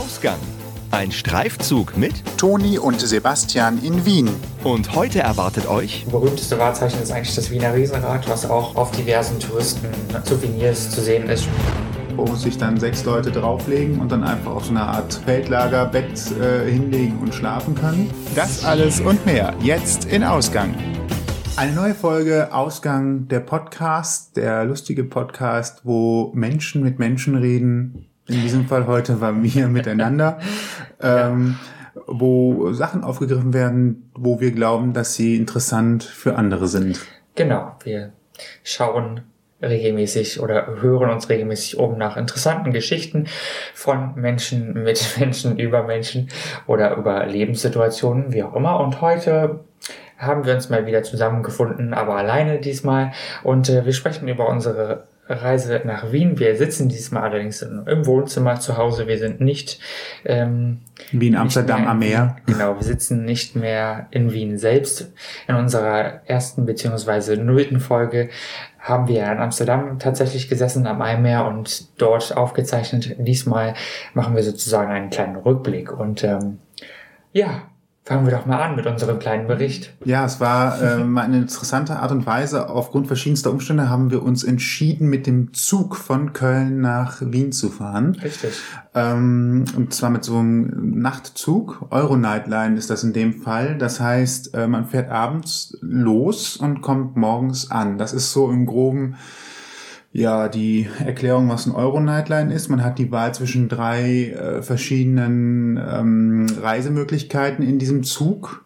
Ausgang. Ein Streifzug mit Toni und Sebastian in Wien. und heute erwartet euch berühmteste Wahrzeichen ist eigentlich das Wiener Riesenrad, was auch auf diversen Touristen-Souvenirs zu sehen ist. Wo sich dann sechs Leute drauflegen und dann einfach auf so eine Art Feldlagerbett äh, hinlegen und schlafen können. Das alles und mehr jetzt in Ausgang. Eine neue Folge Ausgang der Podcast, der lustige Podcast, wo Menschen mit Menschen reden. In diesem Fall heute war wir miteinander. Ähm, wo Sachen aufgegriffen werden, wo wir glauben, dass sie interessant für andere sind. Genau, wir schauen regelmäßig oder hören uns regelmäßig um nach interessanten Geschichten von Menschen mit Menschen über Menschen oder über Lebenssituationen, wie auch immer. Und heute haben wir uns mal wieder zusammengefunden, aber alleine diesmal. Und äh, wir sprechen über unsere Reise nach Wien. Wir sitzen diesmal allerdings im Wohnzimmer zu Hause. Wir sind nicht ähm, Wie in Amsterdam mehr am Meer. Genau, wir sitzen nicht mehr in Wien selbst. In unserer ersten beziehungsweise nullten Folge haben wir in Amsterdam tatsächlich gesessen am Eimeer und dort aufgezeichnet. Diesmal machen wir sozusagen einen kleinen Rückblick und ähm, ja, fangen wir doch mal an mit unserem kleinen Bericht. Ja, es war ähm, eine interessante Art und Weise. Aufgrund verschiedenster Umstände haben wir uns entschieden, mit dem Zug von Köln nach Wien zu fahren. Richtig. Ähm, und zwar mit so einem Nachtzug. Euro Nightline ist das in dem Fall. Das heißt, äh, man fährt abends los und kommt morgens an. Das ist so im Groben ja die Erklärung, was ein Euro Nightline ist. Man hat die Wahl zwischen drei äh, verschiedenen ähm, Reisemöglichkeiten in diesem Zug.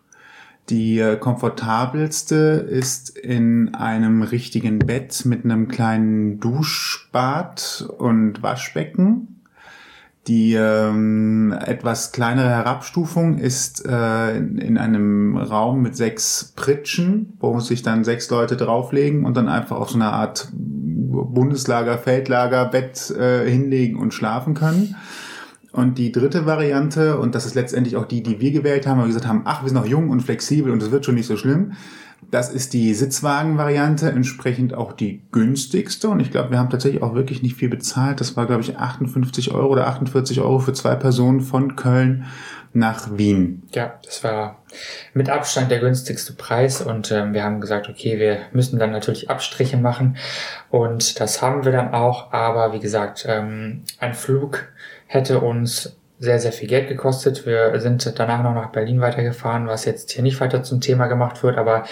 Die äh, komfortabelste ist in einem richtigen Bett mit einem kleinen Duschbad und Waschbecken. Die ähm, etwas kleinere Herabstufung ist äh, in einem Raum mit sechs Pritschen, wo sich dann sechs Leute drauflegen und dann einfach auf so eine Art Bundeslager, Feldlager, Bett äh, hinlegen und schlafen können. Und die dritte Variante, und das ist letztendlich auch die, die wir gewählt haben, weil wir gesagt haben, ach, wir sind noch jung und flexibel und es wird schon nicht so schlimm. Das ist die Sitzwagen-Variante, entsprechend auch die günstigste. Und ich glaube, wir haben tatsächlich auch wirklich nicht viel bezahlt. Das war, glaube ich, 58 Euro oder 48 Euro für zwei Personen von Köln nach Wien. Ja, das war mit Abstand der günstigste Preis und ähm, wir haben gesagt, okay, wir müssen dann natürlich Abstriche machen und das haben wir dann auch, aber wie gesagt, ähm, ein Flug hätte uns sehr, sehr viel Geld gekostet. Wir sind danach noch nach Berlin weitergefahren, was jetzt hier nicht weiter zum Thema gemacht wird, aber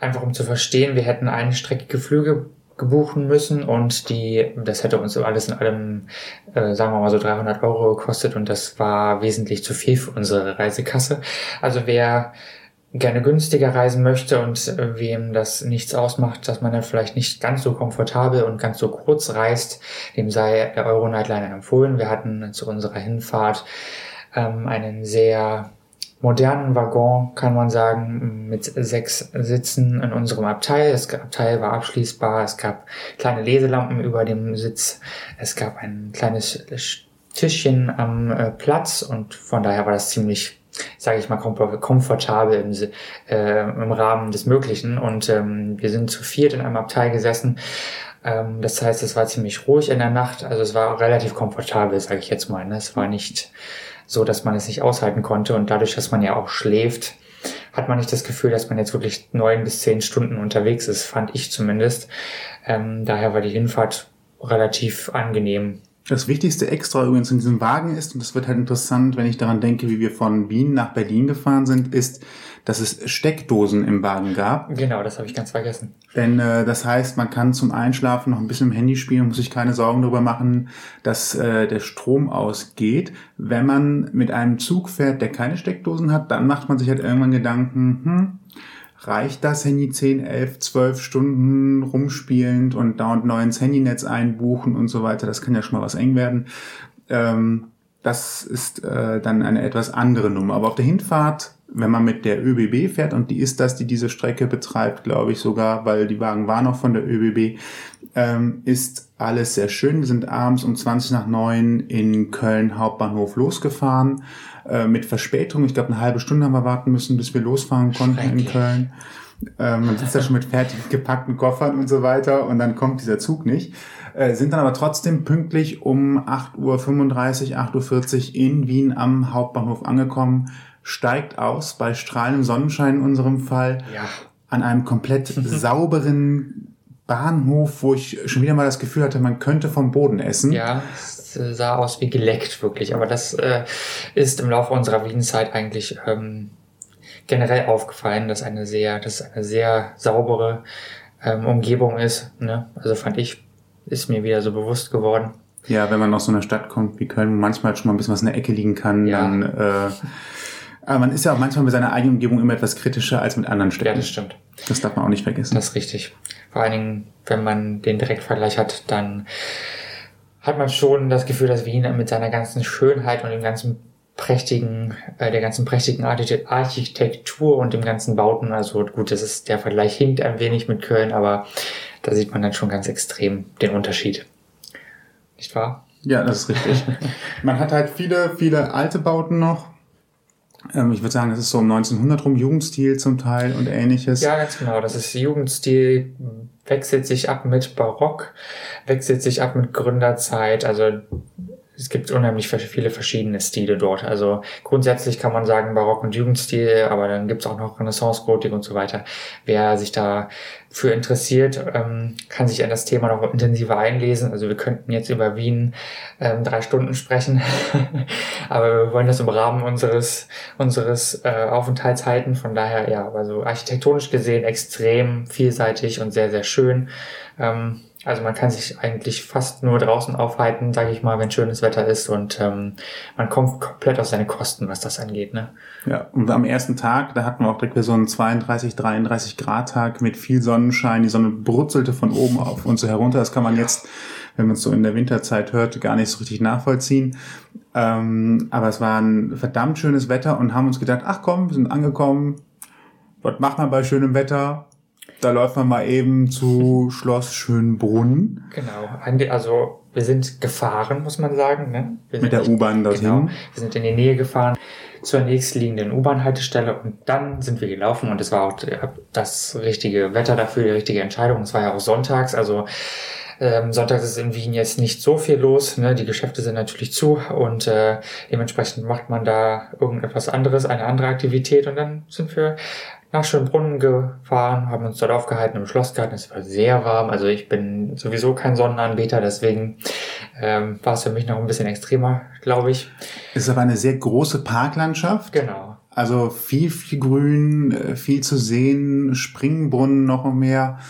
einfach um zu verstehen, wir hätten einstreckige Flüge gebuchen müssen und die, das hätte uns alles in allem, äh, sagen wir mal so 300 Euro gekostet und das war wesentlich zu viel für unsere Reisekasse. Also wer gerne günstiger reisen möchte und äh, wem das nichts ausmacht, dass man dann vielleicht nicht ganz so komfortabel und ganz so kurz reist, dem sei der Euro Nightliner empfohlen. Wir hatten zu unserer Hinfahrt ähm, einen sehr modernen Waggon, kann man sagen, mit sechs Sitzen in unserem Abteil. Das Abteil war abschließbar. Es gab kleine Leselampen über dem Sitz. Es gab ein kleines Tischchen am äh, Platz und von daher war das ziemlich, sage ich mal, komfort komfortabel im, äh, im Rahmen des Möglichen. Und ähm, wir sind zu viert in einem Abteil gesessen. Ähm, das heißt, es war ziemlich ruhig in der Nacht. Also es war relativ komfortabel, sage ich jetzt mal. Ne? Es war nicht so, dass man es nicht aushalten konnte. Und dadurch, dass man ja auch schläft, hat man nicht das Gefühl, dass man jetzt wirklich neun bis zehn Stunden unterwegs ist, fand ich zumindest. Ähm, daher war die Hinfahrt relativ angenehm. Das wichtigste Extra übrigens in diesem Wagen ist, und das wird halt interessant, wenn ich daran denke, wie wir von Wien nach Berlin gefahren sind, ist, dass es Steckdosen im Wagen gab. Genau, das habe ich ganz vergessen. Denn äh, das heißt, man kann zum Einschlafen noch ein bisschen im Handy spielen, muss sich keine Sorgen darüber machen, dass äh, der Strom ausgeht. Wenn man mit einem Zug fährt, der keine Steckdosen hat, dann macht man sich halt irgendwann Gedanken, hm, reicht das Handy 10, 11, 12 Stunden rumspielend und dauernd neu ins Handynetz einbuchen und so weiter. Das kann ja schon mal was eng werden. Ähm, das ist äh, dann eine etwas andere Nummer. Aber auf der Hinfahrt, wenn man mit der ÖBB fährt, und die ist das, die diese Strecke betreibt, glaube ich sogar, weil die Wagen waren noch von der ÖBB, ähm, ist alles sehr schön. Wir sind abends um 20 nach 9 in Köln Hauptbahnhof losgefahren, äh, mit Verspätung. Ich glaube, eine halbe Stunde haben wir warten müssen, bis wir losfahren konnten in. Köln. Ähm, man sitzt da schon mit fertig gepackten Koffern und so weiter und dann kommt dieser Zug nicht. Äh, sind dann aber trotzdem pünktlich um 8.35 Uhr, 8.40 Uhr in Wien am Hauptbahnhof angekommen, steigt aus bei strahlendem Sonnenschein in unserem Fall. Ja. An einem komplett sauberen Bahnhof, wo ich schon wieder mal das Gefühl hatte, man könnte vom Boden essen. Ja, es äh, sah aus wie geleckt, wirklich. Aber das äh, ist im Laufe unserer Wienzeit eigentlich ähm, generell aufgefallen, dass eine sehr, dass eine sehr saubere ähm, Umgebung ist. Ne? Also fand ich, ist mir wieder so bewusst geworden. Ja, wenn man aus so einer Stadt kommt wie Köln, wo manchmal schon mal ein bisschen was in der Ecke liegen kann, Ja. dann äh, aber man ist ja auch manchmal mit seiner eigenen Umgebung immer etwas kritischer als mit anderen Ja, Städten. das stimmt. das darf man auch nicht vergessen. Das ist richtig. Vor allen Dingen, wenn man den Direktvergleich hat, dann hat man schon das Gefühl, dass Wien mit seiner ganzen Schönheit und dem ganzen prächtigen, äh, der ganzen prächtigen Archite- Architektur und dem ganzen Bauten, also gut, das ist, der Vergleich hinkt ein wenig mit Köln, aber da sieht man dann schon ganz extrem den Unterschied. Nicht wahr? Ja, das ist richtig. Man hat halt viele, viele alte Bauten noch. Ähm, ich würde sagen, das ist so um 1900 rum Jugendstil zum Teil und ähnliches. Ja, ganz genau. Das ist Jugendstil, wechselt sich ab mit Barock, wechselt sich ab mit Gründerzeit. Also es gibt unheimlich viele verschiedene Stile dort. Also grundsätzlich kann man sagen Barock und Jugendstil, aber dann gibt's auch noch Renaissance, Gotik und so weiter. Wer sich da für interessiert, ähm, kann sich an das Thema noch intensiver einlesen. Also wir könnten jetzt über Wien ähm, drei Stunden sprechen, aber wir wollen das im Rahmen unseres unseres äh, Aufenthalts halten. Von daher ja, also architektonisch gesehen extrem vielseitig und sehr sehr schön. Also man kann sich eigentlich fast nur draußen aufhalten, sage ich mal, wenn schönes Wetter ist und ähm, man kommt komplett auf seine Kosten, was das angeht. Ne? Ja, und am ersten Tag, da hatten wir auch direkt wieder so einen 32, 33 Grad Tag mit viel Sonnenschein. Die Sonne brutzelte von oben auf uns so herunter. Das kann man jetzt, wenn man es so in der Winterzeit hört, gar nicht so richtig nachvollziehen. Ähm, aber es war ein verdammt schönes Wetter und haben uns gedacht, ach komm, wir sind angekommen. Was macht man bei schönem Wetter? Da läuft man mal eben zu Schloss Schönbrunn Genau. Also wir sind gefahren, muss man sagen. Ne? Wir mit der U-Bahn dorthin. Genau. Wir sind in die Nähe gefahren zur nächstliegenden U-Bahn-Haltestelle und dann sind wir gelaufen und es war auch das richtige Wetter dafür, die richtige Entscheidung. Es war ja auch sonntags, also ähm, sonntags ist in Wien jetzt nicht so viel los. Ne? Die Geschäfte sind natürlich zu und äh, dementsprechend macht man da irgendetwas anderes, eine andere Aktivität und dann sind wir nach Schönbrunn gefahren, haben uns dort aufgehalten, im Schloss gehalten. Es war sehr warm. Also ich bin sowieso kein Sonnenanbeter, deswegen ähm, war es für mich noch ein bisschen extremer, glaube ich. Es ist aber eine sehr große Parklandschaft. Genau. Also viel, viel Grün, äh, viel zu sehen, Springbrunnen noch mehr,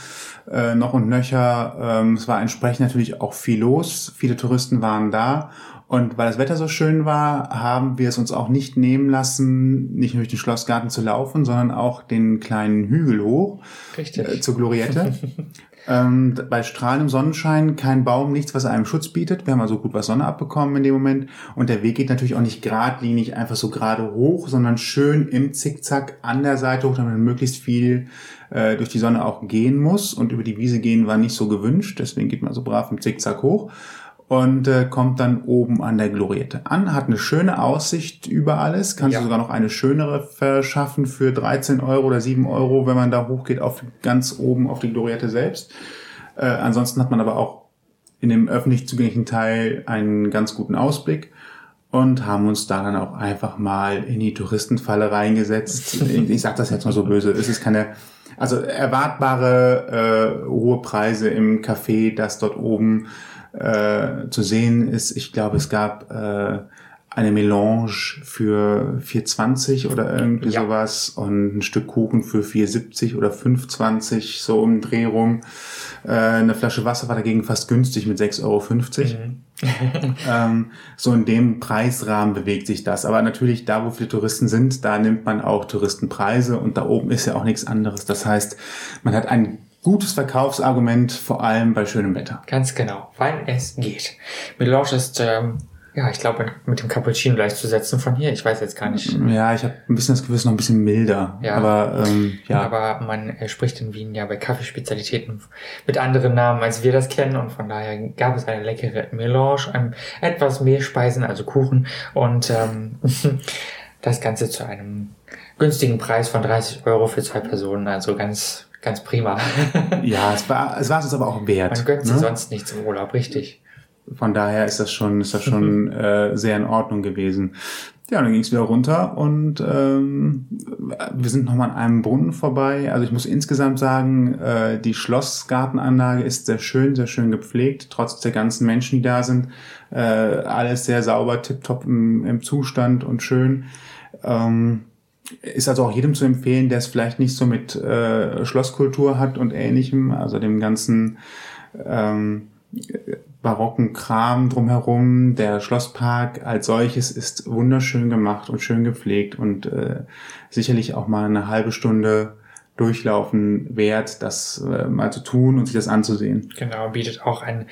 äh, noch und nöcher. Ähm, es war entsprechend natürlich auch viel los. Viele Touristen waren da. Und weil das Wetter so schön war, haben wir es uns auch nicht nehmen lassen, nicht nur durch den Schlossgarten zu laufen, sondern auch den kleinen Hügel hoch äh, zur Gloriette. ähm, bei strahlendem Sonnenschein kein Baum, nichts, was einem Schutz bietet. Wir haben also gut was Sonne abbekommen in dem Moment. Und der Weg geht natürlich auch nicht geradlinig einfach so gerade hoch, sondern schön im Zickzack an der Seite hoch, damit man möglichst viel äh, durch die Sonne auch gehen muss. Und über die Wiese gehen war nicht so gewünscht. Deswegen geht man so brav im Zickzack hoch und äh, kommt dann oben an der Gloriette an, hat eine schöne Aussicht über alles, kann Ja. sogar noch eine schönere verschaffen für 13 Euro oder 7 Euro, wenn man da hochgeht auf ganz oben auf die Gloriette selbst. Äh, ansonsten hat man aber auch in dem öffentlich zugänglichen Teil einen ganz guten Ausblick und haben uns da dann auch einfach mal in die Touristenfalle reingesetzt. ich ich sage das jetzt mal so böse, es ist keine, also erwartbare äh, hohe Preise im Café, das dort oben äh, zu sehen ist. Ich glaube, es gab äh, eine Melange für 4,20 oder irgendwie Ja. sowas und ein Stück Kuchen für 4,70 oder 5,20 so um den Dreh rum. Äh, eine Flasche Wasser war dagegen fast günstig mit 6,50 Euro. ähm, so in dem Preisrahmen bewegt sich das. Aber natürlich, da wo viele Touristen sind, da nimmt man auch Touristenpreise und da oben ist ja auch nichts anderes. Das heißt, man hat ein gutes Verkaufsargument, vor allem bei schönem Wetter. Ganz genau, weil es geht. Melange ist, ähm, ja, ich glaube, mit dem Cappuccino gleichzusetzen von hier. Ich weiß jetzt gar nicht. Ja, ich habe ein bisschen das ist noch ein bisschen milder. Ja. Aber ähm, ja, Aber man äh, spricht in Wien ja bei Kaffeespezialitäten mit anderen Namen, als wir das kennen. Und von daher gab es eine leckere Melange, ein, etwas Mehlspeisen, also Kuchen. Und ähm, das Ganze zu einem günstigen Preis von 30 Euro für zwei Personen. Also ganz, ganz prima. ja, es war es war es aber auch wert. Man gönnt ne? sonst nichts im Urlaub, richtig. Von daher ist das schon, ist das schon äh, sehr in Ordnung gewesen. Ja, dann ging es wieder runter und ähm, wir sind nochmal an einem Brunnen vorbei. Also ich muss insgesamt sagen, äh, die Schlossgartenanlage ist sehr schön, sehr schön gepflegt, trotz der ganzen Menschen, die da sind. Äh, alles sehr sauber, tipptopp im, im Zustand und schön. Ähm, ist also auch jedem zu empfehlen, der es vielleicht nicht so mit äh, Schlosskultur hat und ähnlichem, also dem ganzen ähm, barocken Kram drumherum. Der Schlosspark als solches ist wunderschön gemacht und schön gepflegt und äh, sicherlich auch mal eine halbe Stunde durchlaufen wert, das äh, mal zu tun und sich das anzusehen. Genau, bietet auch ein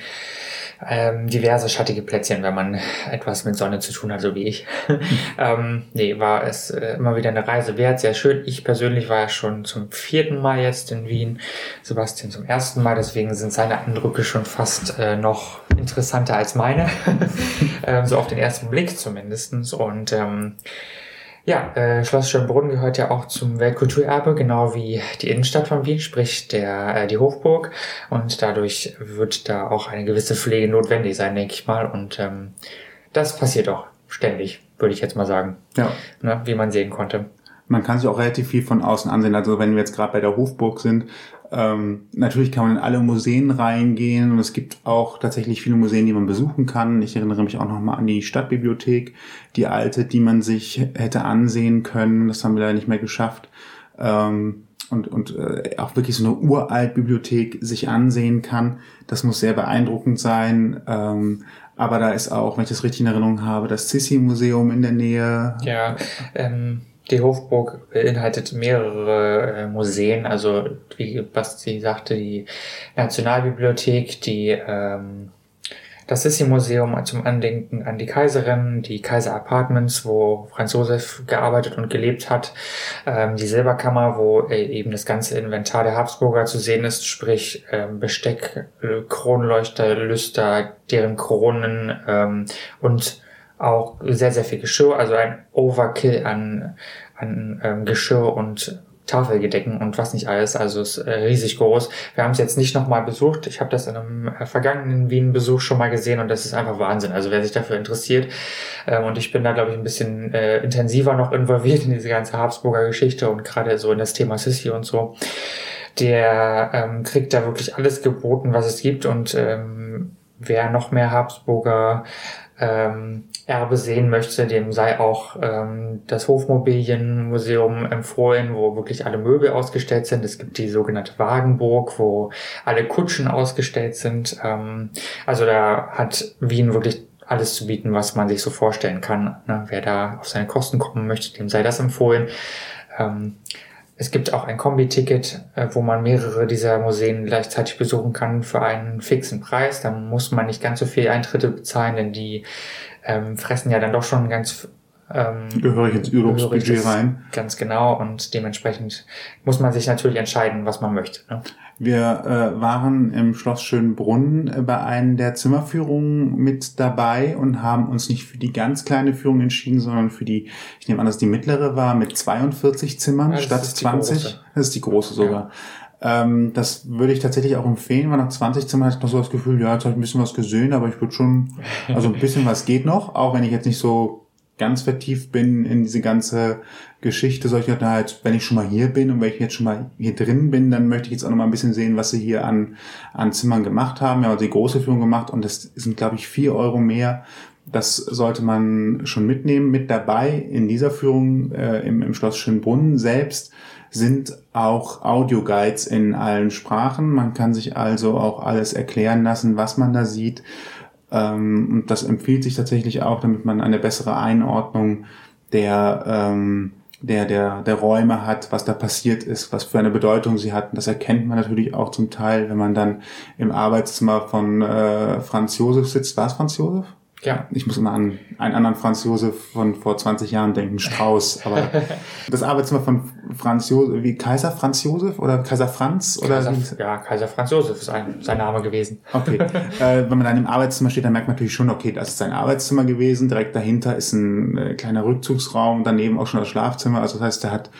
ähm, diverse schattige Plätzchen, wenn man etwas mit Sonne zu tun hat, so wie ich. ähm, nee, war es äh, immer wieder eine Reise wert, sehr schön. Ich persönlich war ja schon zum vierten Mal jetzt in Wien, Sebastian zum ersten Mal, deswegen sind seine Eindrücke schon fast äh, noch interessanter als meine. ähm, so auf den ersten Blick zumindestens Und ähm, ja, äh, Schloss Schönbrunn gehört ja auch zum Weltkulturerbe, genau wie die Innenstadt von Wien, sprich der, äh, die Hofburg. Und dadurch wird da auch eine gewisse Pflege notwendig sein, denke ich mal. Und ähm, das passiert auch ständig, würde ich jetzt mal sagen. Ja. Ne, wie man sehen konnte. Man kann sich auch relativ viel von außen ansehen. Also wenn wir jetzt gerade bei der Hofburg sind, ähm, natürlich kann man in alle Museen reingehen und es gibt auch tatsächlich viele Museen, die man besuchen kann. Ich erinnere mich auch nochmal an die Stadtbibliothek, die alte, die man sich hätte ansehen können. Das haben wir leider nicht mehr geschafft. Ähm, und, und äh, auch wirklich so eine uralt Bibliothek sich ansehen kann. Das muss sehr beeindruckend sein. Ähm, aber da ist auch, wenn ich das richtig in Erinnerung habe, das Sissi-Museum in der Nähe. Ja, ähm, die Hofburg beinhaltet mehrere äh, Museen, also wie Basti sagte, die Nationalbibliothek, die ähm, das Sissi-Museum zum Andenken an die Kaiserin, die Kaiser Apartments, wo Franz Josef gearbeitet und gelebt hat, ähm, die Silberkammer, wo äh, eben das ganze Inventar der Habsburger zu sehen ist, sprich ähm, Besteck, äh, Kronleuchter, Lüster, deren Kronen ähm, und auch sehr, sehr viel Geschirr, also ein Overkill an, an ähm, Geschirr und Tafelgedecken und was nicht alles, also ist äh, riesig groß. Wir haben es jetzt nicht nochmal besucht. Ich habe das in einem äh, vergangenen Wien-Besuch schon mal gesehen und das ist einfach Wahnsinn. Also wer sich dafür interessiert ähm, und ich bin da, glaube ich, ein bisschen äh, intensiver noch involviert in diese ganze Habsburger Geschichte und gerade so in das Thema Sissi und so, der ähm, kriegt da wirklich alles geboten, was es gibt und ähm, wer noch mehr Habsburger ähm, Erbe sehen möchte, dem sei auch ähm, das Hofmobilienmuseum empfohlen, wo wirklich alle Möbel ausgestellt sind. Es gibt die sogenannte Wagenburg, wo alle Kutschen ausgestellt sind. Ähm, also da hat Wien wirklich alles zu bieten, was man sich so vorstellen kann. Ne? Wer da auf seine Kosten kommen möchte, dem sei das empfohlen. Ähm, es gibt auch ein Kombi-Ticket, äh, wo man mehrere dieser Museen gleichzeitig besuchen kann für einen fixen Preis. Dann muss man nicht ganz so viel Eintritte bezahlen, denn die ähm, fressen ja dann doch schon ganz ähm, gehörig ins Urlaubsbudget rein. Ganz genau und dementsprechend muss man sich natürlich entscheiden, was man möchte. Ne? Wir äh, waren im Schloss Schönbrunn äh, bei einer der Zimmerführungen mit dabei und haben uns nicht für die ganz kleine Führung entschieden, sondern für die, ich nehme an, dass die mittlere war mit 42 Zimmern ja, statt 20. Das ist die große sogar. Ja. Ähm, das würde ich tatsächlich auch empfehlen, weil nach 20 Zimmern hatte ich noch so das Gefühl, ja, jetzt habe ich ein bisschen was gesehen, aber ich würde schon, also ein bisschen was geht noch, auch wenn ich jetzt nicht so ganz vertieft bin in diese ganze Geschichte, solche ich na, wenn ich schon mal hier bin und wenn ich jetzt schon mal hier drin bin, dann möchte ich jetzt auch noch mal ein bisschen sehen, was sie hier an, an Zimmern gemacht haben. Ja, also die große Führung gemacht und das sind, glaube ich, vier Euro mehr. Das sollte man schon mitnehmen. Mit dabei in dieser Führung äh, im, im Schloss Schönbrunn selbst sind auch Audioguides in allen Sprachen. Man kann sich also auch alles erklären lassen, was man da sieht. Ähm, und das empfiehlt sich tatsächlich auch, damit man eine bessere Einordnung der, ähm, der, der, der Räume hat, was da passiert ist, was für eine Bedeutung sie hatten. Das erkennt man natürlich auch zum Teil, wenn man dann im Arbeitszimmer von äh, Franz Josef sitzt. War es Franz Josef? Ja. Ich muss immer an einen anderen Franz Josef von vor 20 Jahren denken, Strauß. Aber das Arbeitszimmer von Franz Josef, wie Kaiser Franz Josef oder Kaiser Franz? Oder Kaiser, ja, Kaiser Franz Josef ist ein, sein Name gewesen. Okay. äh, wenn man dann im Arbeitszimmer steht, dann merkt man natürlich schon, okay, das ist sein Arbeitszimmer gewesen. Direkt dahinter ist ein äh, kleiner Rückzugsraum, daneben auch schon das Schlafzimmer. Also das heißt, er hat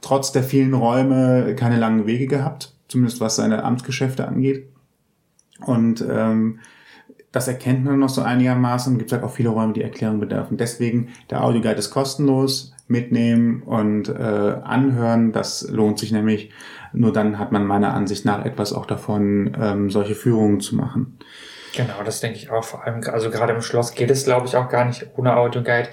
trotz der vielen Räume keine langen Wege gehabt, zumindest was seine Amtsgeschäfte angeht. Und ähm, das erkennt man noch so einigermaßen. Gibt halt auch viele Räume, die Erklärung bedürfen. Deswegen, der Audioguide ist kostenlos. Mitnehmen und äh, anhören, das lohnt sich nämlich. Nur dann hat man meiner Ansicht nach etwas auch davon, ähm, solche Führungen zu machen. Genau, das denke ich auch. Vor allem, also gerade im Schloss geht es, glaube ich, auch gar nicht ohne Audioguide,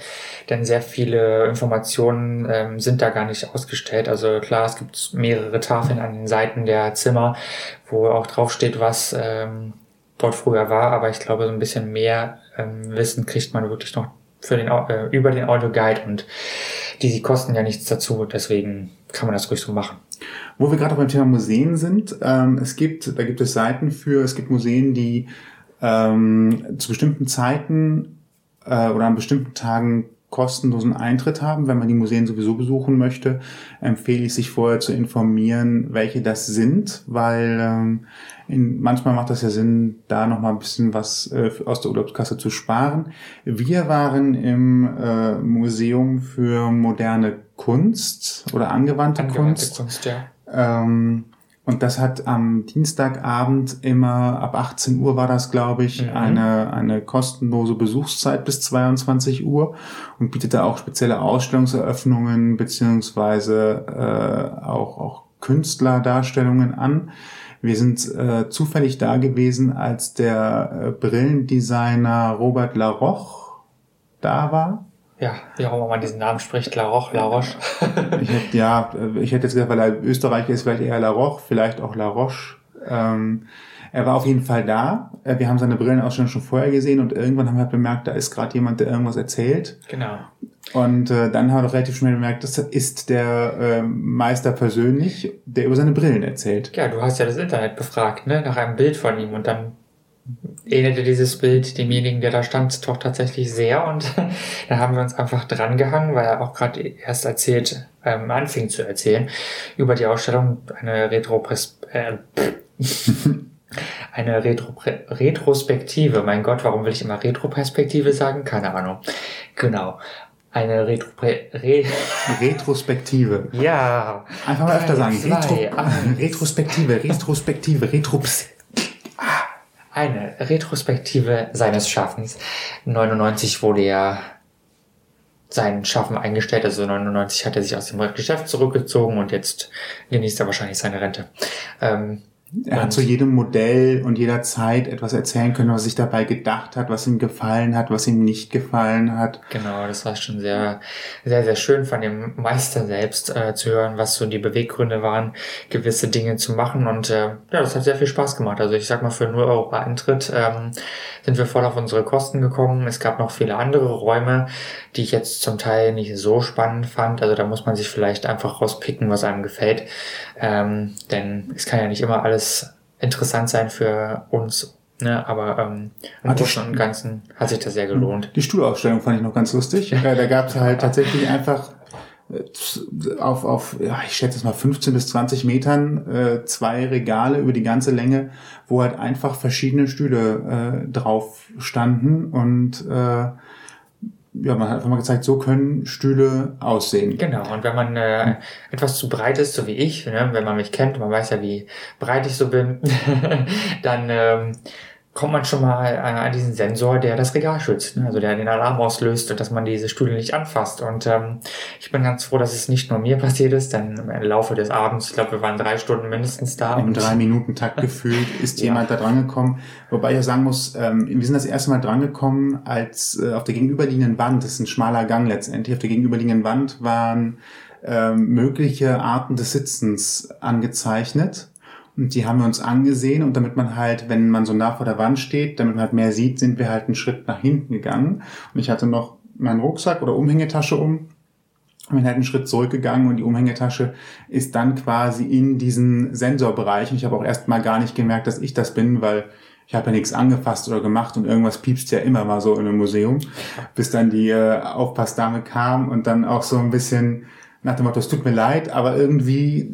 denn sehr viele Informationen ähm, sind da gar nicht ausgestellt. Also klar, es gibt mehrere Tafeln an den Seiten der Zimmer, wo auch draufsteht, was ähm, dort früher war, aber ich glaube, so ein bisschen mehr ähm, Wissen kriegt man wirklich noch für den, äh, über den Audioguide und die, die kosten ja nichts dazu, deswegen kann man das ruhig so machen. Wo wir gerade beim Thema Museen sind, ähm, es gibt, da gibt es Seiten für, es gibt Museen, die ähm, zu bestimmten Zeiten äh, oder an bestimmten Tagen kostenlosen Eintritt haben. Wenn man die Museen sowieso besuchen möchte, empfehle ich sich vorher zu informieren, welche das sind, weil ähm, in, manchmal macht das ja Sinn, da nochmal ein bisschen was äh, aus der Urlaubskasse zu sparen. Wir waren im äh, Museum für moderne Kunst oder angewandte, Angewandte Kunst. Kunst, ja. Ähm, und das hat am Dienstagabend immer, ab 18 Uhr war das, glaube ich, Mhm. eine, eine kostenlose Besuchszeit bis 22 Uhr und bietet da auch spezielle Ausstellungseröffnungen beziehungsweise äh, auch, auch Künstlerdarstellungen an. Wir sind äh, zufällig da gewesen, als der äh, Brillendesigner Robert Laroche da war. Ja, wie auch immer man diesen Namen spricht, La Roche, La Roche. Ich hätte, ja, ich hätte jetzt gesagt, weil er Österreicher ist, vielleicht eher La Roche, vielleicht auch La Roche. Ähm, er war auf jeden Fall da. Äh, Wir haben seine Brillenausstellung schon vorher gesehen und irgendwann haben wir halt bemerkt, da ist gerade jemand, der irgendwas erzählt. genau. Und äh, dann haben wir relativ schnell bemerkt, das ist der äh, Meister persönlich, der über seine Brillen erzählt. Ja, du hast ja das Internet befragt, ne, nach einem Bild von ihm und dann ähnelte dieses Bild demjenigen, der da stand, doch tatsächlich sehr und da haben wir uns einfach drangehangen, weil er auch gerade erst erzählt, ähm, anfing zu erzählen über die Ausstellung, eine Retro äh, eine Retro Retrospektive. Mein Gott, warum will ich immer Retroperspektive sagen? Keine Ahnung. Genau. Eine Retro Re Retrospektive. ja. Einfach mal öfter sagen. Retro. Retrospektive, Retrospektive, Retrops. Eine Retrospektive seines Schaffens. 99 wurde er sein Schaffen eingestellt, also 99 hat er sich aus dem Geschäft zurückgezogen und jetzt genießt er wahrscheinlich seine Rente. Ähm, Er hat zu jedem Modell und jeder Zeit etwas erzählen können, was sich dabei gedacht hat, was ihm gefallen hat, was ihm nicht gefallen hat. Genau, das war schon sehr, sehr, sehr schön von dem Meister selbst äh, zu hören, was so die Beweggründe waren, gewisse Dinge zu machen. Und äh, ja, das hat sehr viel Spaß gemacht. Also ich sag mal, für 0 Euro Eintritt ähm, sind wir voll auf unsere Kosten gekommen. Es gab noch viele andere Räume, die ich jetzt zum Teil nicht so spannend fand. Also da muss man sich vielleicht einfach rauspicken, was einem gefällt. Ähm, denn es kann ja nicht immer alles interessant sein für uns. Ne, aber ähm, im Großen und Ganzen hat sich das sehr gelohnt. Die Stuhlausstellung fand ich noch ganz lustig. Da gab es halt tatsächlich einfach auf, auf ja, ich schätze es mal 15 bis 20 Metern äh, zwei Regale über die ganze Länge, wo halt einfach verschiedene Stühle äh, drauf standen und äh, ja, man hat einfach mal gezeigt, so können Stühle aussehen. Genau, und wenn man äh, etwas zu breit ist, so wie ich, ne, wenn man mich kennt, man weiß ja, wie breit ich so bin, dann ähm, kommt man schon mal an diesen Sensor, der das Regal schützt, ne? also der den Alarm auslöst, dass man diese Stühle nicht anfasst. Und ähm, ich bin ganz froh, dass es nicht nur mir passiert ist, denn im Laufe des Abends, ich glaube, wir waren drei Stunden mindestens da. Im und drei Minuten Takt gefühlt ist Ja. jemand da dran gekommen. Wobei ich auch sagen muss, ähm, wir sind das erste Mal dran gekommen, als äh, auf der gegenüberliegenden Wand, das ist ein schmaler Gang letztendlich, auf der gegenüberliegenden Wand waren ähm, mögliche Arten des Sitzens angezeichnet. Und die haben wir uns angesehen und damit man halt, wenn man so nah vor der Wand steht, damit man halt mehr sieht, sind wir halt einen Schritt nach hinten gegangen. Und ich hatte noch meinen Rucksack oder Umhängetasche um und bin halt einen Schritt zurückgegangen und die Umhängetasche ist dann quasi in diesen Sensorbereich. Und ich habe auch erst mal gar nicht gemerkt, dass ich das bin, weil ich habe ja nichts angefasst oder gemacht und irgendwas piepst ja immer mal so in einem Museum, bis dann die äh, Aufpassdame kam und dann auch so ein bisschen nach dem Motto, es tut mir leid, aber irgendwie,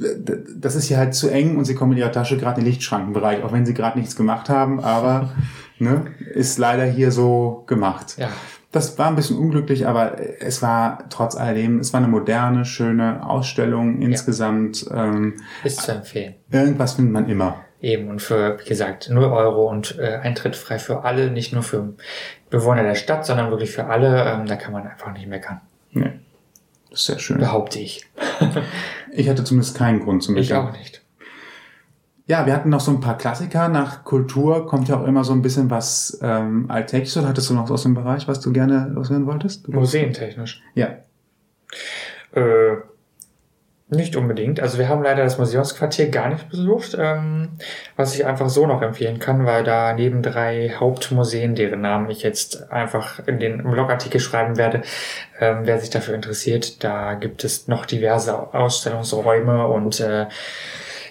das ist hier halt zu eng und sie kommen in ihrer Tasche gerade in den Lichtschrankenbereich, auch wenn sie gerade nichts gemacht haben, aber ne, ist leider hier so gemacht. Ja. Das war ein bisschen unglücklich, aber es war trotz alledem, es war eine moderne, schöne Ausstellung insgesamt. Ähm, Ist zu empfehlen. irgendwas findet man immer. Eben und für, wie gesagt, 0 Euro und äh, Eintritt frei für alle, nicht nur für Bewohner der Stadt, sondern wirklich für alle. Ähm, da kann man einfach nicht meckern. Nee. Sehr schön. Behaupte ich. Ich hatte zumindest keinen Grund zum Ich Meckern. auch nicht. Ja, wir hatten noch so ein paar Klassiker. Nach Kultur kommt ja auch immer so ein bisschen was ähm, Alltägliches. Oder hattest du noch aus dem Bereich, was du gerne loswerden wolltest? Museentechnisch. Ja. Äh, nicht unbedingt. Also wir haben leider das Museumsquartier gar nicht besucht, ähm, was ich einfach so noch empfehlen kann, weil da neben drei Hauptmuseen, deren Namen ich jetzt einfach in den Blogartikel schreiben werde, ähm, wer sich dafür interessiert, da gibt es noch diverse Ausstellungsräume und äh,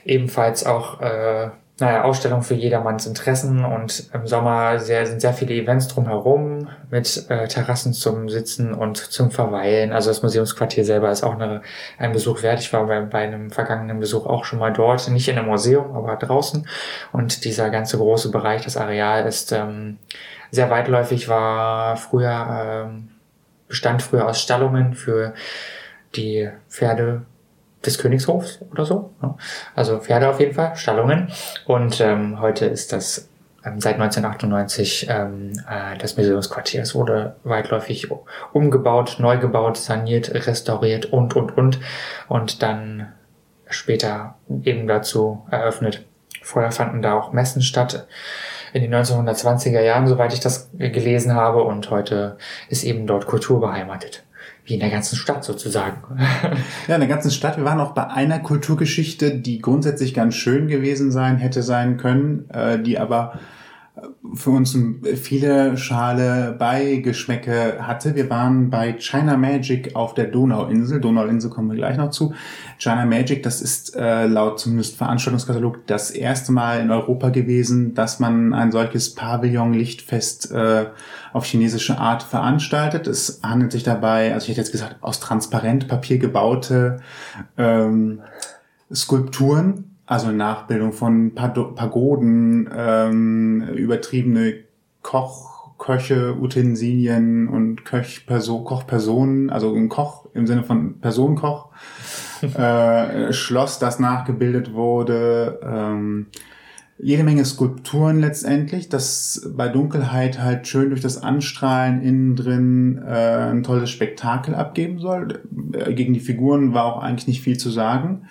ebenfalls auch äh, naja, Ausstellungen für jedermanns Interessen und im Sommer sehr, sind sehr viele Events drumherum mit äh, Terrassen zum Sitzen und zum Verweilen. Also das Museumsquartier selber ist auch eine, ein Besuch wert. Ich war bei, bei einem vergangenen Besuch auch schon mal dort, nicht in einem Museum, aber draußen. Und dieser ganze große Bereich, das Areal ist ähm, sehr weitläufig, war früher, ähm, bestand früher aus Stallungen für die Pferde des Königshofs oder so. Ja. Also Pferde auf jeden Fall, Stallungen. Und ähm, heute ist das ähm, seit 1998 ähm, äh, das Museumsquartier. Es wurde weitläufig umgebaut, neu gebaut, saniert, restauriert und, und, und. Und dann später eben dazu eröffnet. Vorher fanden da auch Messen statt in den 1920er Jahren, soweit ich das gelesen habe. Und heute ist eben dort Kultur beheimatet. Wie in der ganzen Stadt sozusagen. Ja, in der ganzen Stadt. Wir waren auch bei einer Kulturgeschichte, die grundsätzlich ganz schön gewesen sein hätte sein können, äh, die aber für uns viele schale Beigeschmäcke hatte. Wir waren bei China Magic auf der Donauinsel. Donauinsel kommen wir gleich noch zu. China Magic, das ist äh, laut zumindest Veranstaltungskatalog das erste Mal in Europa gewesen, dass man ein solches Pavillon-Lichtfest äh, auf chinesische Art veranstaltet. Es handelt sich dabei, also ich hätte jetzt gesagt, aus Transparentpapier gebaute ähm, Skulpturen, also Nachbildung von Pagoden, ähm, übertriebene Koch, Köche, Utensilien und Köchperso Kochpersonen, also ein Koch im Sinne von Personenkoch, äh, Schloss, das nachgebildet wurde, ähm, jede Menge Skulpturen letztendlich, das bei Dunkelheit halt schön durch das Anstrahlen innen drin äh, ein tolles Spektakel abgeben soll. Äh, Gegen die Figuren war auch eigentlich nicht viel zu sagen.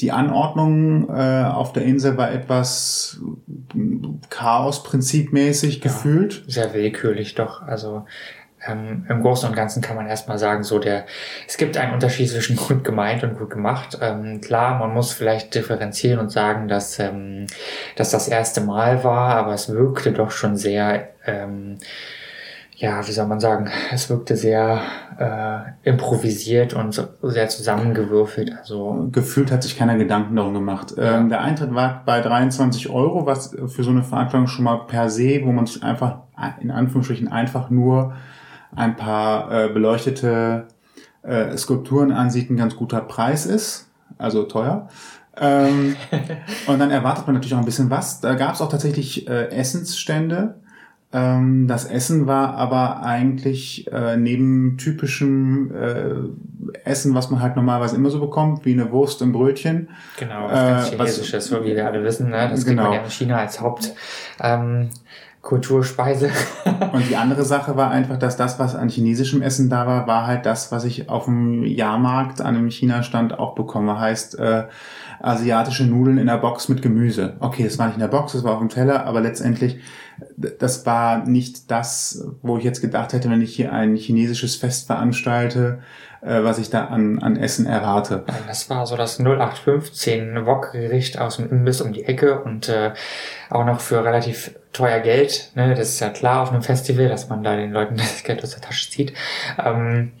Die Anordnung äh, auf der Insel war etwas Chaos-prinzipmäßig gefühlt. sehr willkürlich doch. Also ähm, im Großen und Ganzen kann man erstmal sagen, so der, es gibt einen Unterschied zwischen gut gemeint und gut gemacht. Ähm, klar, man muss vielleicht differenzieren und sagen, dass, ähm, dass das erste Mal war, aber es wirkte doch schon sehr, ähm, ja, wie soll man sagen, es wirkte sehr äh, improvisiert und so- sehr zusammengewürfelt. Also Gefühlt hat sich keiner Gedanken darum gemacht. Ähm, der Eintritt war bei 23 Euro, was für so eine Veranstaltung schon mal per se, wo man sich einfach in Anführungsstrichen einfach nur ein paar äh, beleuchtete äh, Skulpturen ansieht, ein ganz guter Preis ist. Also teuer. Ähm, und dann erwartet man natürlich auch ein bisschen was. Da gab es auch tatsächlich äh, Essensstände. Ähm, das Essen war aber eigentlich äh, neben typischem äh, Essen, was man halt normalerweise immer so bekommt, wie eine Wurst im Brötchen. Genau, was ganz Äh, was- Chinesisches, so wie wir alle wissen. Ne? Das Genau. kennt man ja in China als Haupt ähm, Kulturspeise. Und die andere Sache war einfach, dass das, was an chinesischem Essen da war, war halt das, was ich auf dem Jahrmarkt an einem China-Stand auch bekomme. Heißt, äh, asiatische Nudeln in der Box mit Gemüse. Okay, es war nicht in der Box, es war auf dem Teller, aber letztendlich, das war nicht das, wo ich jetzt gedacht hätte, wenn ich hier ein chinesisches Fest veranstalte, was ich da an, an Essen erwarte. Das war so das 0815 Wok-Gericht aus dem Imbiss um die Ecke und äh, auch noch für relativ teuer Geld. Ne? Das ist ja klar auf einem Festival, dass man da den Leuten das Geld aus der Tasche zieht. Ähm,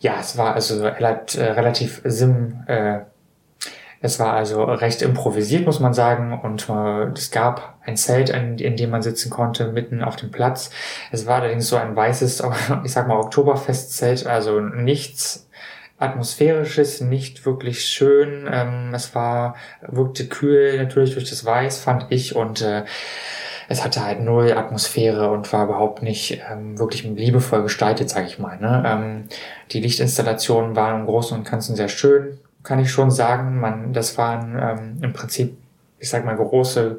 ja, es war also äh, relativ sim, äh, Es war also recht improvisiert, muss man sagen, und äh, es gab ein Zelt, in, in, dem man sitzen konnte, mitten auf dem Platz. Es war allerdings so ein weißes, ich sag mal, Oktoberfestzelt, also nichts atmosphärisches, nicht wirklich schön. Ähm, es war, wirkte kühl natürlich durch das Weiß, fand ich, und äh, es hatte halt null Atmosphäre und war überhaupt nicht ähm, wirklich liebevoll gestaltet, sage ich mal. Ne? Ähm, die Lichtinstallationen waren im Großen und Ganzen sehr schön, kann ich schon sagen. Man, das waren ähm, im Prinzip, ich sag mal, große